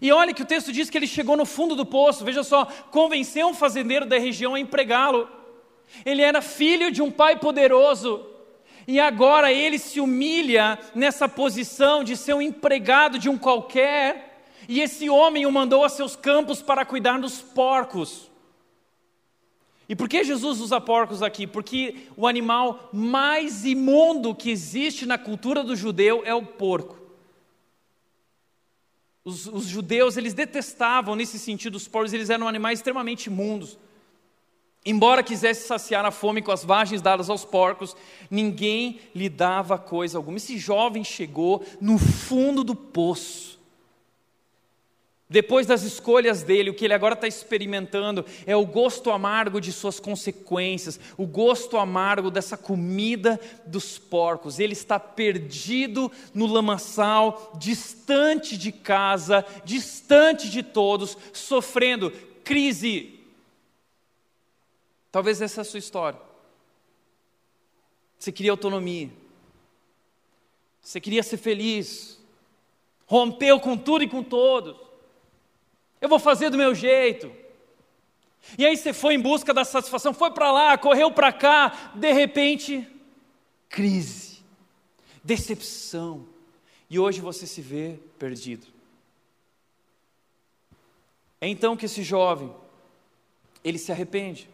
E olha que o texto diz que ele chegou no fundo do poço, veja só, convenceu um fazendeiro da região a empregá-lo. Ele era filho de um pai poderoso, e agora ele se humilha nessa posição de ser um empregado de um qualquer, e esse homem o mandou a seus campos para cuidar dos porcos. E por que Jesus usa porcos aqui? Porque o animal mais imundo que existe na cultura do judeu é o porco. Os, os, judeus, eles detestavam nesse sentido os porcos, eles eram animais extremamente imundos. Embora quisesse saciar a fome com as vagens dadas aos porcos, ninguém lhe dava coisa alguma. Esse jovem chegou no fundo do poço. Depois das escolhas dele, o que ele agora está experimentando é o gosto amargo de suas consequências, o gosto amargo dessa comida dos porcos. Ele está perdido no lamaçal, distante de casa, distante de todos, sofrendo crise. Talvez essa é a sua história. Você queria autonomia, você queria ser feliz, rompeu com tudo e com todos eu vou fazer do meu jeito. E aí você foi em busca da satisfação, foi para lá, correu para cá, de repente, crise, decepção. E hoje você se vê perdido. É então que esse jovem, ele se arrepende.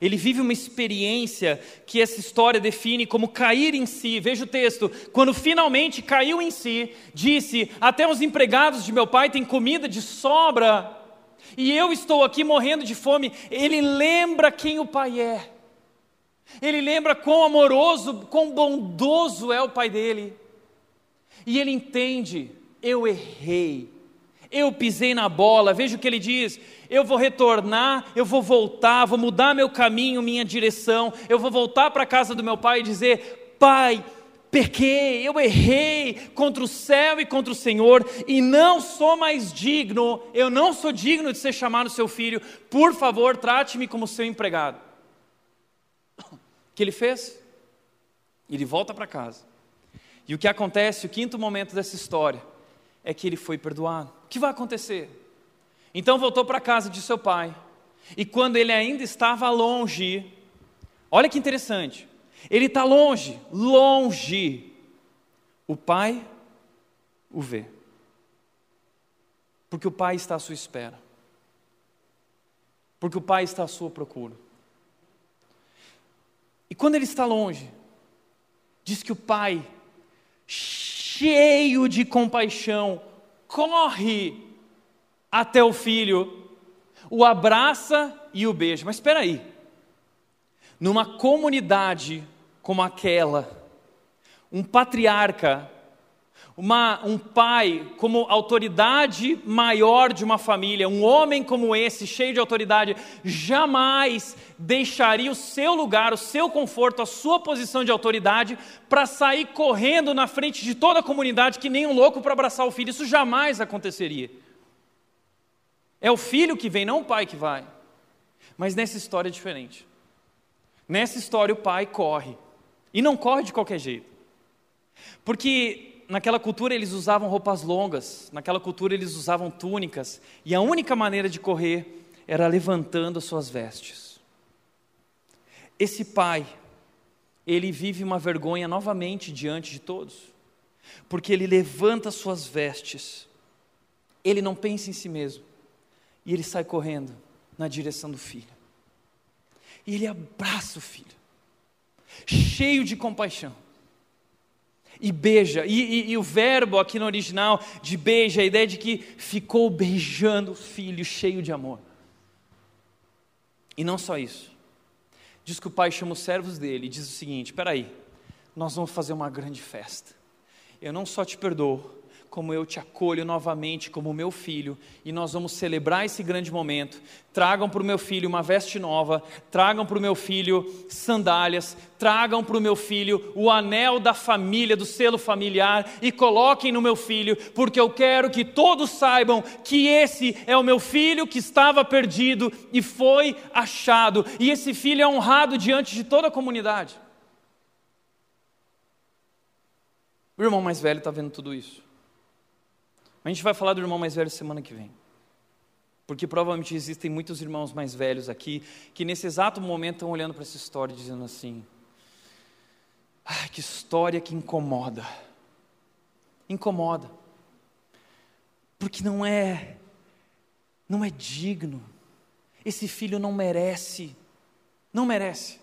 Ele vive uma experiência que essa história define como cair em si. Veja o texto. Quando finalmente caiu em si, disse: Até os empregados de meu pai têm comida de sobra, e eu estou aqui morrendo de fome. Ele lembra quem o pai é. Ele lembra quão amoroso, quão bondoso é o pai dele. E ele entende: eu errei. Eu pisei na bola, veja o que ele diz: eu vou retornar, eu vou voltar, vou mudar meu caminho, minha direção, eu vou voltar para a casa do meu pai e dizer: Pai, pequei, eu errei contra o céu e contra o Senhor, e não sou mais digno, eu não sou digno de ser chamado seu filho, por favor, trate-me como seu empregado. O que ele fez? Ele volta para casa. E o que acontece, o quinto momento dessa história, é que ele foi perdoado. O que vai acontecer? Então voltou para a casa de seu pai. E quando ele ainda estava longe, olha que interessante, ele está longe, longe. O pai o vê. Porque o pai está à sua espera. Porque o pai está à sua procura. E quando ele está longe, diz que o pai, cheio de compaixão, corre até o filho, o abraça e o beija. Mas espera aí, numa comunidade como aquela, um patriarca, uma, um pai como autoridade maior de uma família, um homem como esse, cheio de autoridade, jamais deixaria o seu lugar, o seu conforto, a sua posição de autoridade para sair correndo na frente de toda a comunidade que nem um louco para abraçar o filho. Isso jamais aconteceria. É o filho que vem, não o pai que vai. Mas nessa história é diferente. Nessa história o pai corre. E não corre de qualquer jeito. Porque naquela cultura eles usavam roupas longas, naquela cultura eles usavam túnicas, e a única maneira de correr era levantando as suas vestes. Esse pai, ele vive uma vergonha novamente diante de todos, porque ele levanta as suas vestes, ele não pensa em si mesmo, e ele sai correndo na direção do filho. E ele abraça o filho, cheio de compaixão. E beija, e, e, e, o verbo aqui no original de beija, a ideia de que ficou beijando o filho, cheio de amor. E não só isso, diz que o pai chama os servos dele e diz o seguinte: espera aí, nós vamos fazer uma grande festa. Eu não só te perdoo, como eu te acolho novamente como meu filho, e nós vamos celebrar esse grande momento. Tragam para o meu filho uma veste nova, tragam para o meu filho sandálias, tragam para o meu filho o anel da família, do selo familiar, e coloquem no meu filho, porque eu quero que todos saibam que esse é o meu filho que estava perdido e foi achado, e esse filho é honrado diante de toda a comunidade. O irmão mais velho está vendo tudo isso. A gente vai falar do irmão mais velho semana que vem. Porque provavelmente existem muitos irmãos mais velhos aqui que nesse exato momento estão olhando para essa história dizendo assim: ah, que história que incomoda. Incomoda. Porque não é não é digno. Esse filho não merece. Não merece.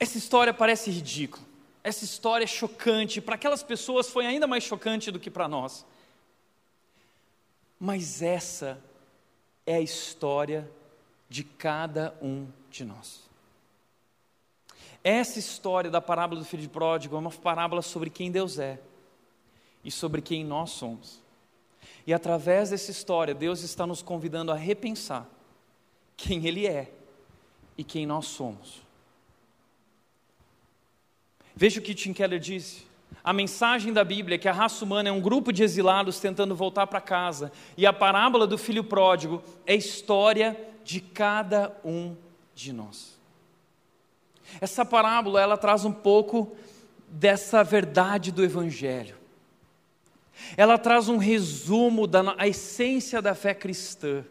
Essa história parece ridícula essa história é chocante, para aquelas pessoas foi ainda mais chocante do que para nós. Mas essa é a história de cada um de nós. Essa história da parábola do filho de pródigo é uma parábola sobre quem Deus é e sobre quem nós somos. E através dessa história, Deus está nos convidando a repensar quem Ele é e quem nós somos. Veja o que Tim Keller disse. A mensagem da Bíblia é que a raça humana é um grupo de exilados tentando voltar para casa, e a parábola do filho pródigo é a história de cada um de nós. Essa parábola ela traz um pouco dessa verdade do evangelho. Ela traz um resumo da a essência da fé cristã,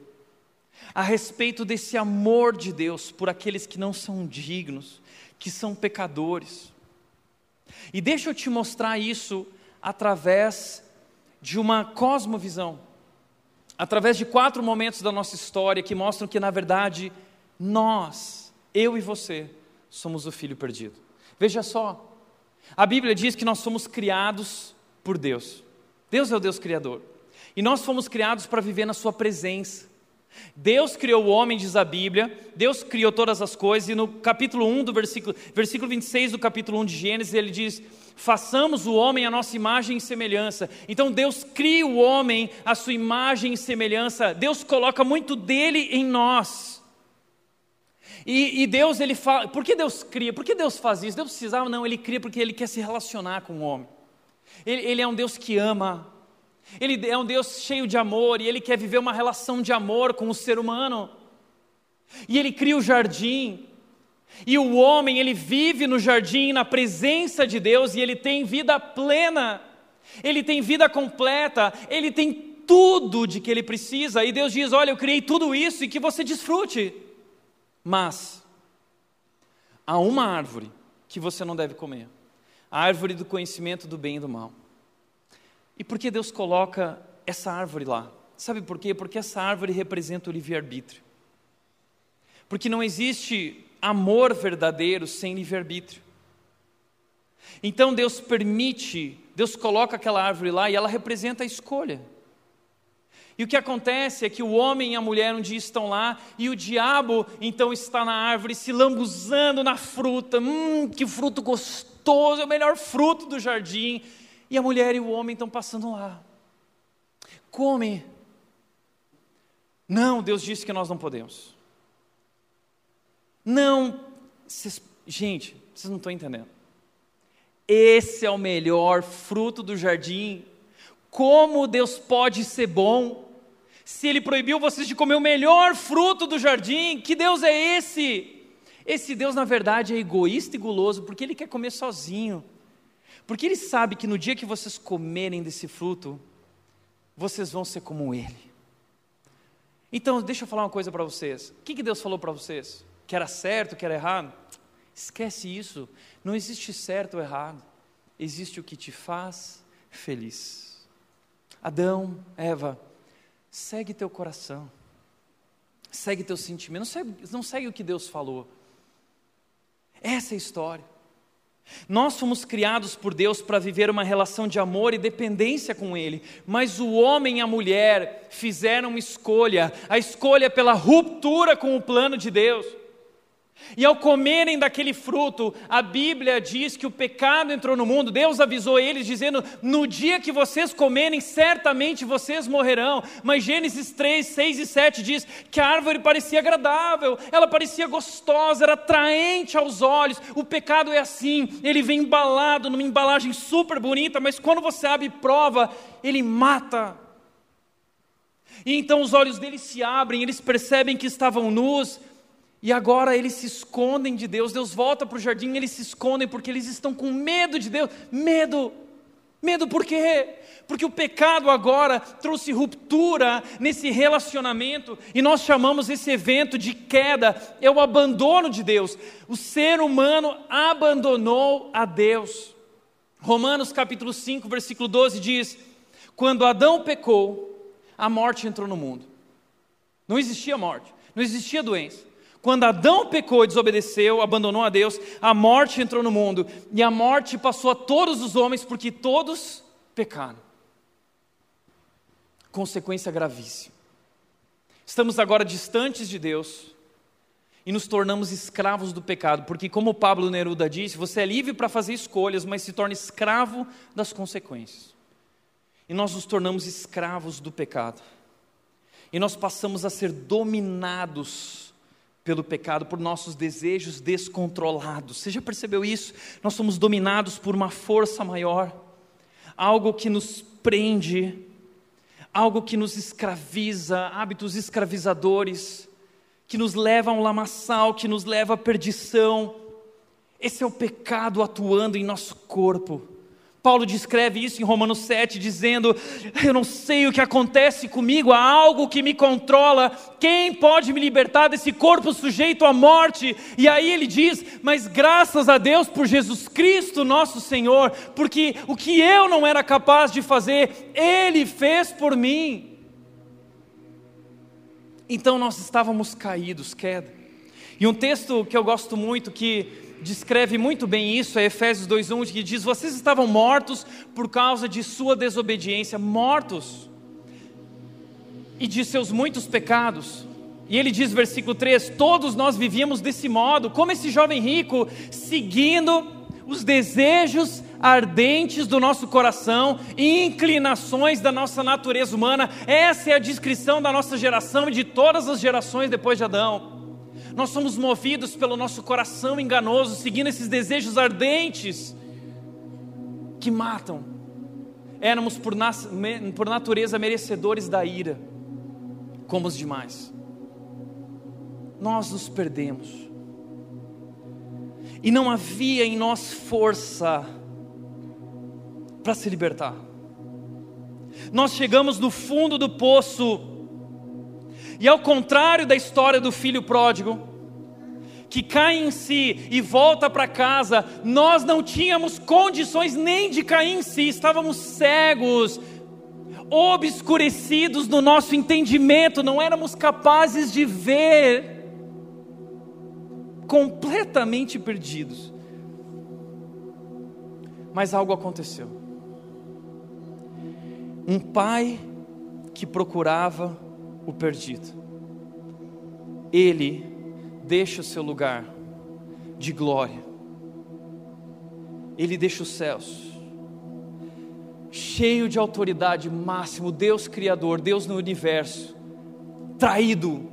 a respeito desse amor de Deus por aqueles que não são dignos, que são pecadores. E deixa eu te mostrar isso através de uma cosmovisão, através de quatro momentos da nossa história que mostram que, na verdade, nós, eu e você, somos o filho perdido. Veja só, a Bíblia diz que nós somos criados por Deus. Deus é o Deus Criador. E nós fomos criados para viver na Sua presença. Deus criou o homem, diz a Bíblia, Deus criou todas as coisas, e no capítulo 1 do versículo, versículo 26 do capítulo 1 de Gênesis, ele diz: façamos o homem a nossa imagem e semelhança. Então Deus cria o homem a sua imagem e semelhança, Deus coloca muito dele em nós. E, e Deus, ele fala, por que Deus cria? Por que Deus faz isso? Deus precisava? Não, ele cria porque ele quer se relacionar com o homem. Ele, ele é um Deus que ama, ele é um Deus cheio de amor e ele quer viver uma relação de amor com o ser humano. E ele cria o jardim. E o homem, ele vive no jardim, na presença de Deus, e ele tem vida plena, ele tem vida completa, ele tem tudo de que ele precisa. E Deus diz: Olha, eu criei tudo isso e que você desfrute. Mas há uma árvore que você não deve comer a árvore do conhecimento do bem e do mal. E por que Deus coloca essa árvore lá? Sabe por quê? Porque essa árvore representa o livre-arbítrio. Porque não existe amor verdadeiro sem livre-arbítrio. Então Deus permite, Deus coloca aquela árvore lá e ela representa a escolha. E o que acontece é que o homem e a mulher um dia estão lá e o diabo então está na árvore se lambuzando na fruta. Hum, que fruto gostoso, é o melhor fruto do jardim. E a mulher e o homem estão passando lá. Come. Não, Deus disse que nós não podemos. Não, cês, gente, vocês não estão entendendo. Esse é o melhor fruto do jardim. Como Deus pode ser bom se Ele proibiu vocês de comer o melhor fruto do jardim? Que Deus é esse? Esse Deus, na verdade, é egoísta e guloso porque Ele quer comer sozinho. Porque ele sabe que no dia que vocês comerem desse fruto, vocês vão ser como ele. Então, deixa eu falar uma coisa para vocês. O que, que Deus falou para vocês? Que era certo, que era errado? Esquece isso. Não existe certo ou errado. Existe o que te faz feliz. Adão, Eva, segue teu coração. Segue teu sentimento, não segue, não segue o que Deus falou. Essa é a história. Nós fomos criados por Deus para viver uma relação de amor e dependência com Ele, mas o homem e a mulher fizeram uma escolha, a escolha pela ruptura com o plano de Deus. E ao comerem daquele fruto, a Bíblia diz que o pecado entrou no mundo. Deus avisou eles, dizendo: No dia que vocês comerem, certamente vocês morrerão. Mas Gênesis 3, 6 e 7 diz que a árvore parecia agradável, ela parecia gostosa, era atraente aos olhos. O pecado é assim, ele vem embalado numa embalagem super bonita, mas quando você abre e prova, ele mata. E então os olhos deles se abrem, eles percebem que estavam nus e agora eles se escondem de Deus. Deus volta para o jardim, eles se escondem porque eles estão com medo de Deus. Medo. Medo por quê? Porque o pecado agora trouxe ruptura nesse relacionamento e nós chamamos esse evento de queda, é o abandono de Deus. O ser humano abandonou a Deus. Romanos capítulo 5, versículo 12 diz: Quando Adão pecou, a morte entrou no mundo. Não existia morte, não existia doença. Quando Adão pecou e desobedeceu, abandonou a Deus, a morte entrou no mundo, e a morte passou a todos os homens, porque todos pecaram. Consequência gravíssima. Estamos agora distantes de Deus e nos tornamos escravos do pecado, porque, como Pablo Neruda disse, você é livre para fazer escolhas, mas se torna escravo das consequências. E nós nos tornamos escravos do pecado. E nós passamos a ser dominados pelo pecado, por nossos desejos descontrolados. Você já percebeu isso? Nós somos dominados por uma força maior, algo que nos prende, algo que nos escraviza, hábitos escravizadores, que nos leva a um lamaçal, que nos leva à perdição. Esse é o pecado atuando em nosso corpo. Paulo descreve isso em Romanos 7, dizendo: Eu não sei o que acontece comigo, há algo que me controla, quem pode me libertar desse corpo sujeito à morte? E aí ele diz: Mas graças a Deus por Jesus Cristo, nosso Senhor, porque o que eu não era capaz de fazer, Ele fez por mim. Então nós estávamos caídos, queda. E um texto que eu gosto muito, que descreve muito bem isso, é Efésios 2:1, que diz: "Vocês estavam mortos por causa de sua desobediência, mortos e de seus muitos pecados". E ele diz versículo 3: "Todos nós vivíamos desse modo, como esse jovem rico, seguindo os desejos ardentes do nosso coração e inclinações da nossa natureza humana. Essa é a descrição da nossa geração e de todas as gerações depois de Adão. Nós somos movidos pelo nosso coração enganoso, seguindo esses desejos ardentes que matam. Éramos por, por natureza merecedores da ira, como os demais. Nós nos perdemos. E não havia em nós força para se libertar. Nós chegamos no fundo do poço e ao contrário da história do filho pródigo, que cai em si e volta para casa, nós não tínhamos condições nem de cair em si, estávamos cegos, obscurecidos no nosso entendimento, não éramos capazes de ver, completamente perdidos. Mas algo aconteceu. Um pai que procurava o perdido. Ele deixa o seu lugar de glória, ele deixa os céus, cheio de autoridade máximo, Deus Criador, Deus no universo, traído,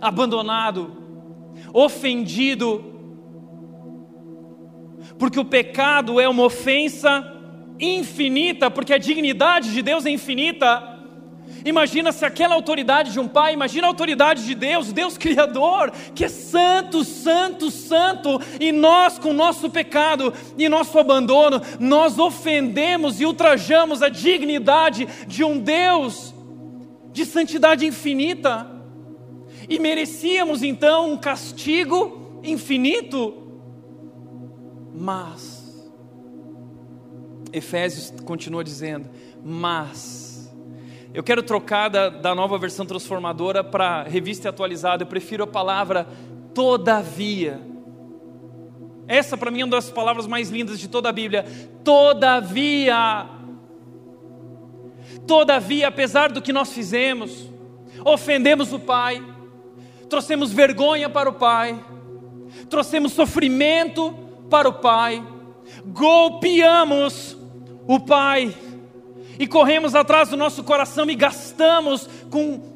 abandonado, ofendido, porque o pecado é uma ofensa infinita, porque a dignidade de Deus é infinita. Imagina se aquela autoridade de um pai, imagina a autoridade de Deus, Deus Criador, que é santo, santo, santo, e nós, com nosso pecado e nosso abandono, nós ofendemos e ultrajamos a dignidade de um Deus de santidade infinita, e merecíamos então um castigo infinito, mas, Efésios continua dizendo, mas, Eu quero trocar da, da nova versão transformadora para revista atualizada. Eu prefiro a palavra todavia. Essa para mim é uma das palavras mais lindas de toda a Bíblia. Todavia. Todavia, apesar do que nós fizemos, ofendemos o Pai, trouxemos vergonha para o Pai, trouxemos sofrimento para o Pai, golpeamos o Pai e corremos atrás do nosso coração e gastamos com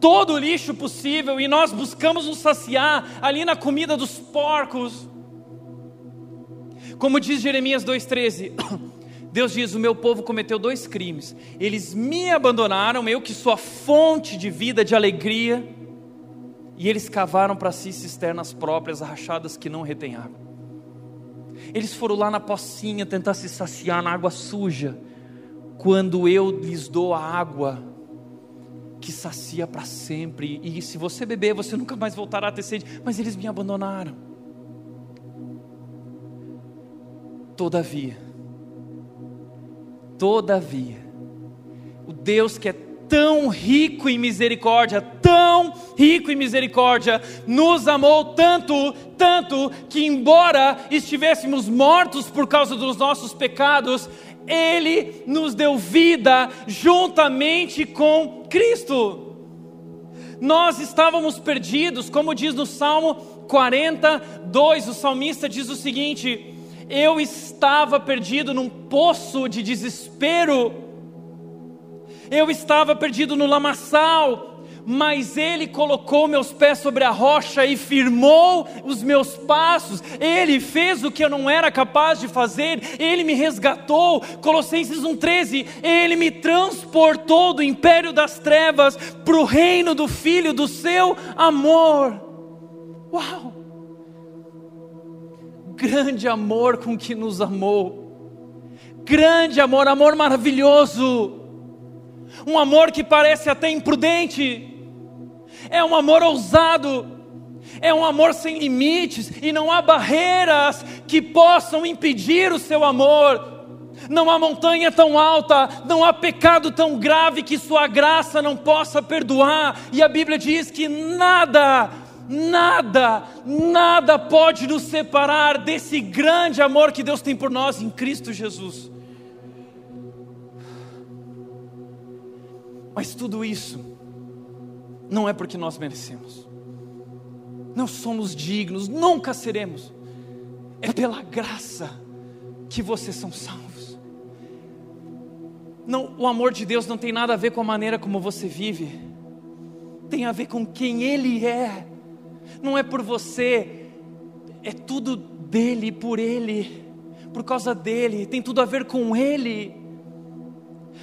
todo o lixo possível e nós buscamos nos saciar ali na comida dos porcos. Como diz Jeremias 2,13, Deus diz: O meu povo cometeu dois crimes. Eles me abandonaram, eu que sou a fonte de vida, de alegria, e eles cavaram para si cisternas próprias, rachadas que não retêm água. Eles foram lá na pocinha tentar se saciar na água suja, quando eu lhes dou a água que sacia para sempre, e se você beber, você nunca mais voltará a ter sede, mas eles me abandonaram. Todavia, todavia, o Deus que é tão rico em misericórdia, tão rico em misericórdia, nos amou tanto, tanto, que embora estivéssemos mortos por causa dos nossos pecados, Ele nos deu vida juntamente com Cristo. Nós estávamos perdidos, como diz no Salmo 42, o salmista diz o seguinte: Eu estava perdido num poço de desespero eu estava perdido no lamaçal, mas Ele colocou meus pés sobre a rocha e firmou os meus passos. Ele fez o que eu não era capaz de fazer, Ele me resgatou. Colossenses 1,13: Ele me transportou do império das trevas para o reino do Filho do seu amor. Uau! Grande amor com que nos amou, grande amor, amor maravilhoso um amor que parece até imprudente, é um amor ousado, é um amor sem limites e não há barreiras que possam impedir o seu amor. Não há montanha tão alta, não há pecado tão grave que Sua graça não possa perdoar, e a Bíblia diz que nada, nada, nada pode nos separar desse grande amor que Deus tem por nós em Cristo Jesus. Mas tudo isso não é porque nós merecemos. Não somos dignos, nunca seremos. É pela graça que vocês são salvos. Não, o amor de Deus não tem nada a ver com a maneira como você vive. Tem a ver com quem ele é. Não é por você, é tudo dele, por ele, por causa dele, tem tudo a ver com ele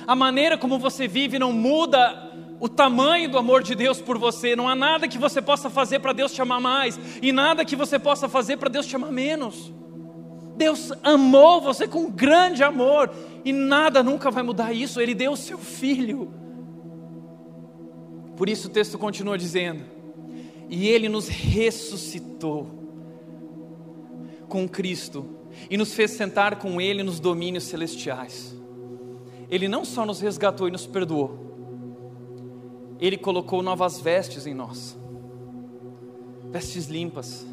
a maneira como você vive não muda o tamanho do amor de Deus por você. Não há nada que você possa fazer para Deus te amar mais, e nada que você possa fazer para Deus te amar menos. Deus amou você com grande amor, e nada nunca vai mudar isso. Ele deu o seu filho. Por isso o texto continua dizendo: E Ele nos ressuscitou com Cristo, e nos fez sentar com Ele nos domínios celestiais. Ele não só nos resgatou e nos perdoou, Ele colocou novas vestes em nós, vestes limpas,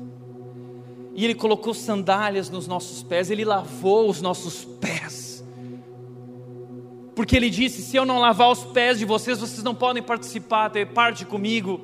e Ele colocou sandálias nos nossos pés, Ele lavou os nossos pés, porque Ele disse: se eu não lavar os pés de vocês, vocês não podem participar, ter parte comigo.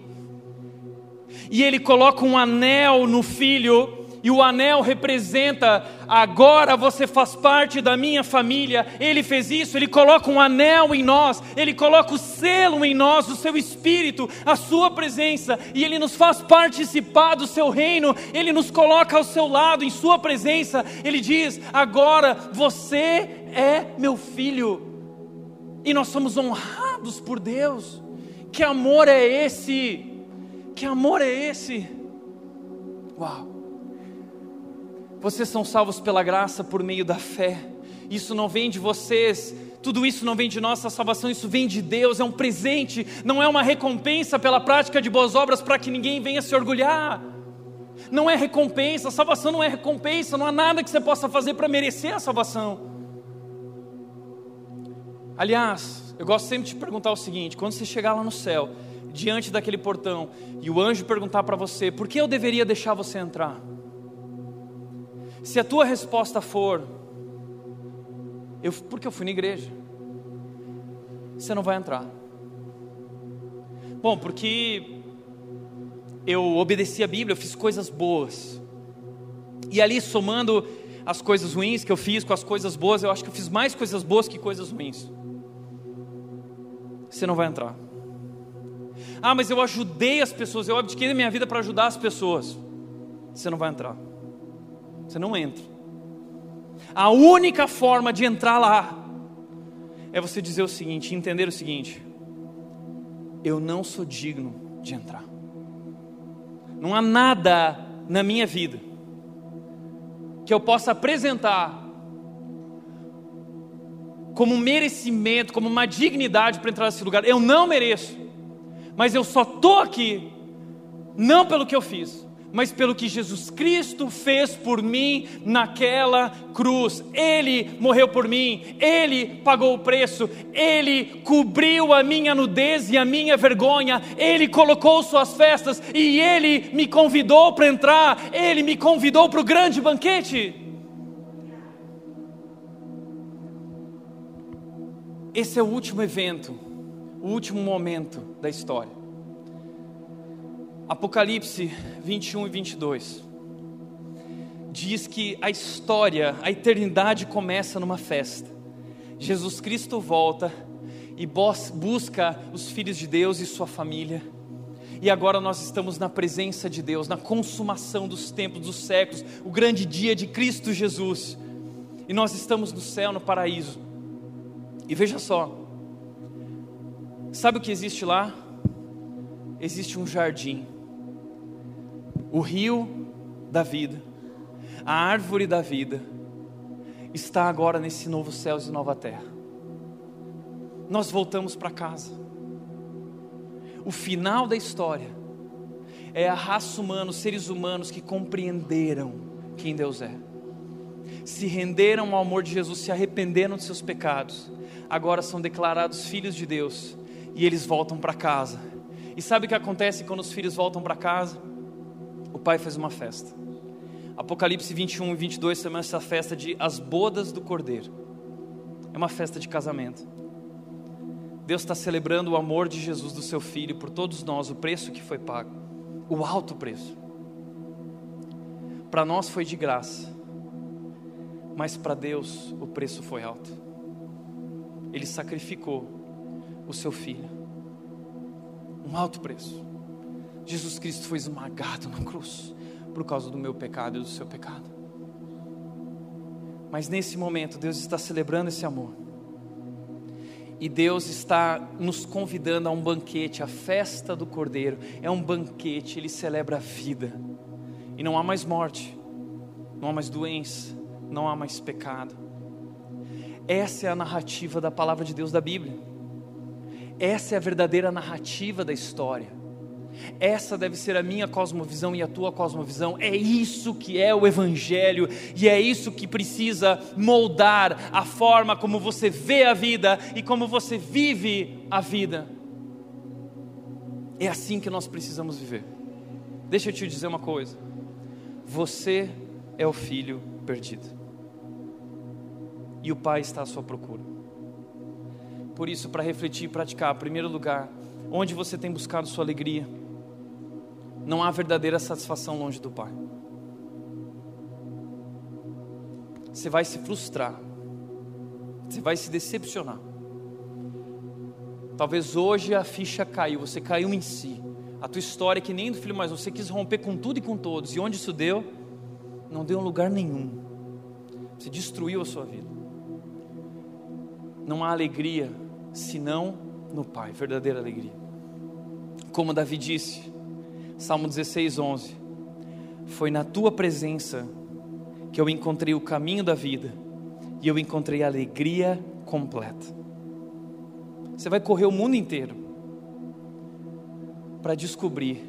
E Ele coloca um anel no filho, e o anel representa agora você faz parte da minha família. Ele fez isso, ele coloca um anel em nós, ele coloca o selo em nós, o seu espírito, a sua presença, e ele nos faz participar do seu reino. Ele nos coloca ao seu lado, em sua presença. Ele diz: "Agora você é meu filho". E nós somos honrados por Deus. Que amor é esse? Que amor é esse? Uau! Vocês são salvos pela graça por meio da fé. Isso não vem de vocês, tudo isso não vem de nossa salvação, isso vem de Deus, é um presente, não é uma recompensa pela prática de boas obras para que ninguém venha se orgulhar. Não é recompensa, a salvação não é recompensa, não há nada que você possa fazer para merecer a salvação. Aliás, eu gosto sempre de perguntar o seguinte: quando você chegar lá no céu, diante daquele portão, e o anjo perguntar para você, por que eu deveria deixar você entrar? Se a tua resposta for, eu, porque eu fui na igreja, você não vai entrar. Bom, porque eu obedeci a Bíblia, eu fiz coisas boas. E ali, somando as coisas ruins que eu fiz com as coisas boas, eu acho que eu fiz mais coisas boas que coisas ruins. Você não vai entrar. Ah, mas eu ajudei as pessoas, eu abdiquei da minha vida para ajudar as pessoas. Você não vai entrar. Você não entra. A única forma de entrar lá é você dizer o seguinte, entender o seguinte: eu não sou digno de entrar. Não há nada na minha vida que eu possa apresentar como um merecimento, como uma dignidade para entrar nesse lugar. Eu não mereço, mas eu só estou aqui, não pelo que eu fiz, mas pelo que Jesus Cristo fez por mim naquela cruz. Ele morreu por mim, ele pagou o preço, ele cobriu a minha nudez e a minha vergonha, ele colocou suas festas e ele me convidou para entrar, ele me convidou para o grande banquete. Esse é o último evento, o último momento da história. Apocalipse 21 e 22 diz que a história, a eternidade começa numa festa. Jesus Cristo volta e busca os filhos de Deus e sua família. E agora nós estamos na presença de Deus, na consumação dos tempos, dos séculos, o grande dia de Cristo Jesus. E nós estamos no céu, no paraíso. E veja só, sabe o que existe lá? Existe um jardim o rio da vida, a árvore da vida, está agora nesse novo céu e nova terra. Nós voltamos para casa. O final da história é a raça humana, os seres humanos que compreenderam quem Deus é, se renderam ao amor de Jesus, se arrependeram de seus pecados, agora são declarados filhos de Deus e eles voltam para casa. E sabe o que acontece quando os filhos voltam para casa? O pai fez uma festa. Apocalipse 21 e 22 chama essa festa de as bodas do cordeiro. É uma festa de casamento. Deus está celebrando o amor de Jesus, do seu Filho, por todos nós, o preço que foi pago, o alto preço. Para nós foi de graça, mas para Deus o preço foi alto. Ele sacrificou o seu Filho, um alto preço. Jesus Cristo foi esmagado na cruz por causa do meu pecado e do seu pecado. Mas nesse momento, Deus está celebrando esse amor. E Deus está nos convidando a um banquete, a festa do Cordeiro. É um banquete, ele celebra a vida. E não há mais morte, não há mais doença, não há mais pecado. Essa é a narrativa da palavra de Deus da Bíblia. Essa é a verdadeira narrativa da história. Essa deve ser a minha cosmovisão e a tua cosmovisão. É isso que é o Evangelho e é isso que precisa moldar a forma como você vê a vida e como você vive a vida. É assim que nós precisamos viver. Deixa eu te dizer uma coisa: você é o filho perdido, e o Pai está à sua procura. Por isso, para refletir e praticar, em primeiro lugar, onde você tem buscado sua alegria não há verdadeira satisfação longe do Pai. Você vai se frustrar, você vai se decepcionar. Talvez hoje a ficha caiu, você caiu em si. A tua história é que nem do filho mais, você quis romper com tudo e com todos. E onde isso deu? Não deu em lugar nenhum. Você destruiu a sua vida. Não há alegria senão no Pai, verdadeira alegria. Como Davi disse, Salmo 16, 11. Foi na tua presença que eu encontrei o caminho da vida e eu encontrei a alegria completa. Você vai correr o mundo inteiro para descobrir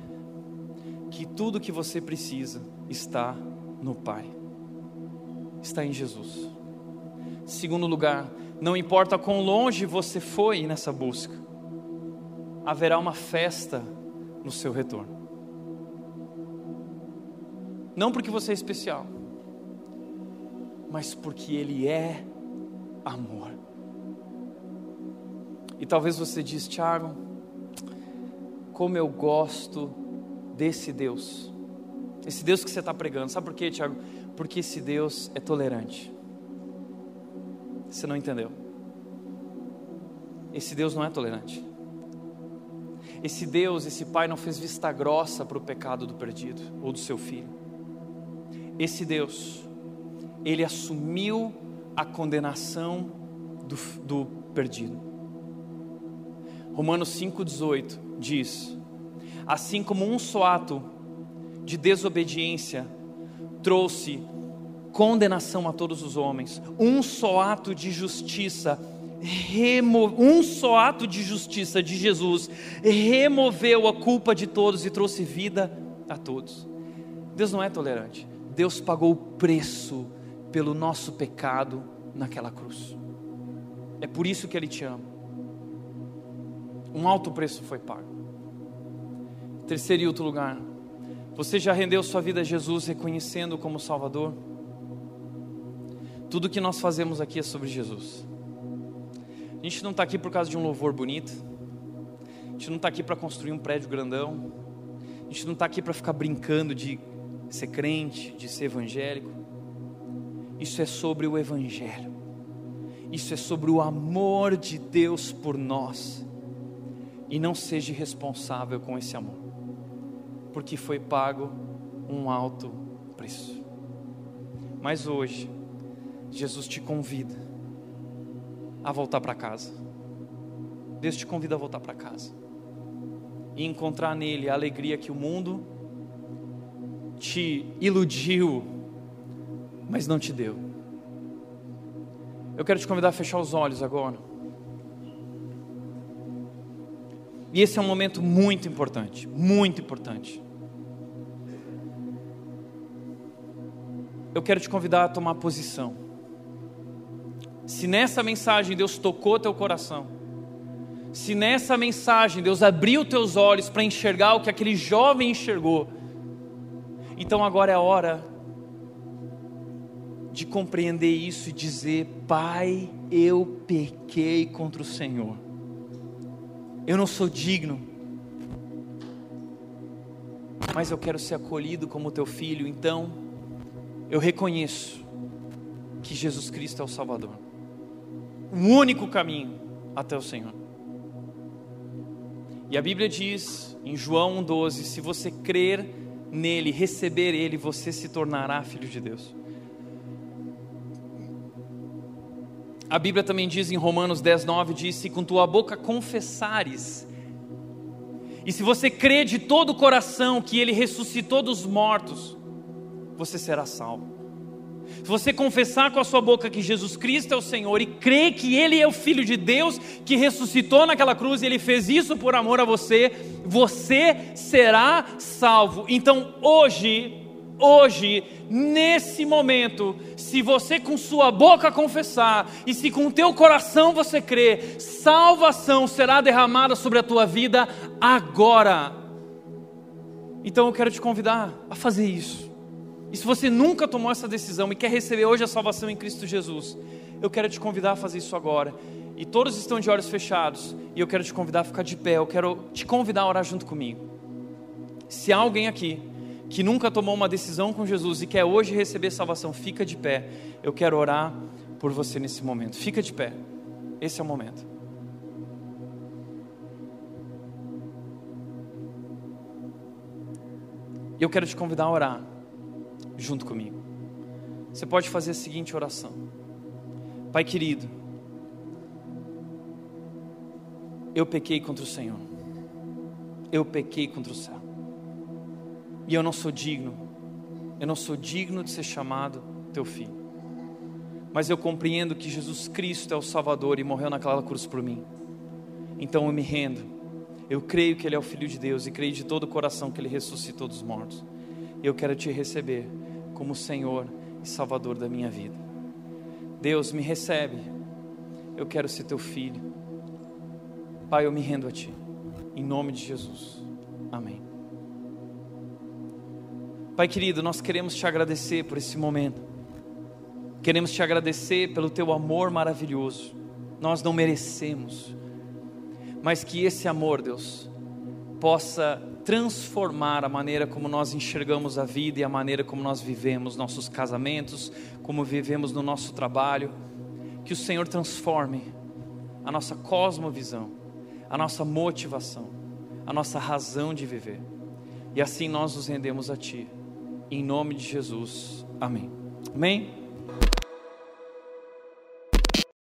que tudo que você precisa está no Pai, está em Jesus. Segundo lugar, Não importa quão longe você foi nessa busca, haverá uma festa no seu retorno. Não porque você é especial, mas porque Ele é amor. E talvez você diz, Tiago, como eu gosto desse Deus, esse Deus que você está pregando. Sabe por quê, Tiago? Porque esse Deus é tolerante. Você não entendeu? Esse Deus não é tolerante. Esse Deus, esse Pai não fez vista grossa para o pecado do perdido ou do seu filho. Esse Deus, ele assumiu a condenação do, do perdido. Romanos 5,18 diz: Assim como um só ato de desobediência trouxe condenação a todos os homens, um só ato de justiça um só ato de justiça de Jesus removeu a culpa de todos e trouxe vida a todos. Deus não é tolerante. Deus pagou o preço pelo nosso pecado naquela cruz. É por isso que Ele te ama. Um alto preço foi pago. Terceiro e último lugar, você já rendeu sua vida a Jesus reconhecendo como Salvador? Tudo que nós fazemos aqui é sobre Jesus. A gente não está aqui por causa de um louvor bonito. A gente não está aqui para construir um prédio grandão. A gente não está aqui para ficar brincando de ser crente, de ser evangélico. Isso é sobre o Evangelho. Isso é sobre o amor de Deus por nós. E não seja responsável com esse amor, porque foi pago um alto preço. Mas hoje, Jesus te convida a voltar para casa. Deus te convida a voltar para casa e encontrar nele a alegria que o mundo te iludiu, mas não te deu. Eu quero te convidar a fechar os olhos agora. E esse é um momento muito importante, muito importante. Eu quero te convidar a tomar posição. Se nessa mensagem Deus tocou teu coração, se nessa mensagem Deus abriu teus olhos para enxergar o que aquele jovem enxergou, então agora é a hora de compreender isso e dizer: Pai, eu pequei contra o Senhor, eu não sou digno, mas eu quero ser acolhido como teu filho, então eu reconheço que Jesus Cristo é o Salvador, o único caminho até o Senhor. E a Bíblia diz em João 1,12: se você crer nele, receber ele, você se tornará filho de Deus. A Bíblia também diz em Romanos 10, 9: diz: Se com tua boca confessares, e se você crê de todo o coração que ele ressuscitou dos mortos, você será salvo. Se você confessar com a sua boca que Jesus Cristo é o Senhor e crer que Ele é o Filho de Deus que ressuscitou naquela cruz e Ele fez isso por amor a você, você será salvo. Então hoje, hoje, nesse momento, se você com sua boca confessar e se com teu coração você crer, salvação será derramada sobre a tua vida agora. Então eu quero te convidar a fazer isso. E se você nunca tomou essa decisão e quer receber hoje a salvação em Cristo Jesus, eu quero te convidar a fazer isso agora. E todos estão de olhos fechados, e eu quero te convidar a ficar de pé, eu quero te convidar a orar junto comigo. Se há alguém aqui que nunca tomou uma decisão com Jesus e quer hoje receber salvação, fica de pé. Eu quero orar por você nesse momento. Fica de pé. Esse é o momento. Eu quero te convidar a orar junto comigo. Você pode fazer a seguinte oração: Pai querido, eu pequei contra o Senhor, eu pequei contra o céu, e eu não sou digno, eu não sou digno de ser chamado teu filho, mas eu compreendo que Jesus Cristo é o Salvador e morreu naquela cruz por mim, então eu me rendo, eu creio que Ele é o Filho de Deus e creio de todo o coração que Ele ressuscitou dos mortos, eu quero te receber como Senhor e Salvador da minha vida. Deus me recebe, eu quero ser teu filho. Pai, eu me rendo a Ti, em nome de Jesus. Amém. Pai querido, nós queremos te agradecer por esse momento, queremos te agradecer pelo Teu amor maravilhoso, nós não merecemos, mas que esse amor, Deus, possa transformar a maneira como nós enxergamos a vida e a maneira como nós vivemos nossos casamentos, como vivemos no nosso trabalho. Que o Senhor transforme a nossa cosmovisão, a nossa motivação, a nossa razão de viver. E assim nós nos rendemos a Ti. Em nome de Jesus. Amém. Amém.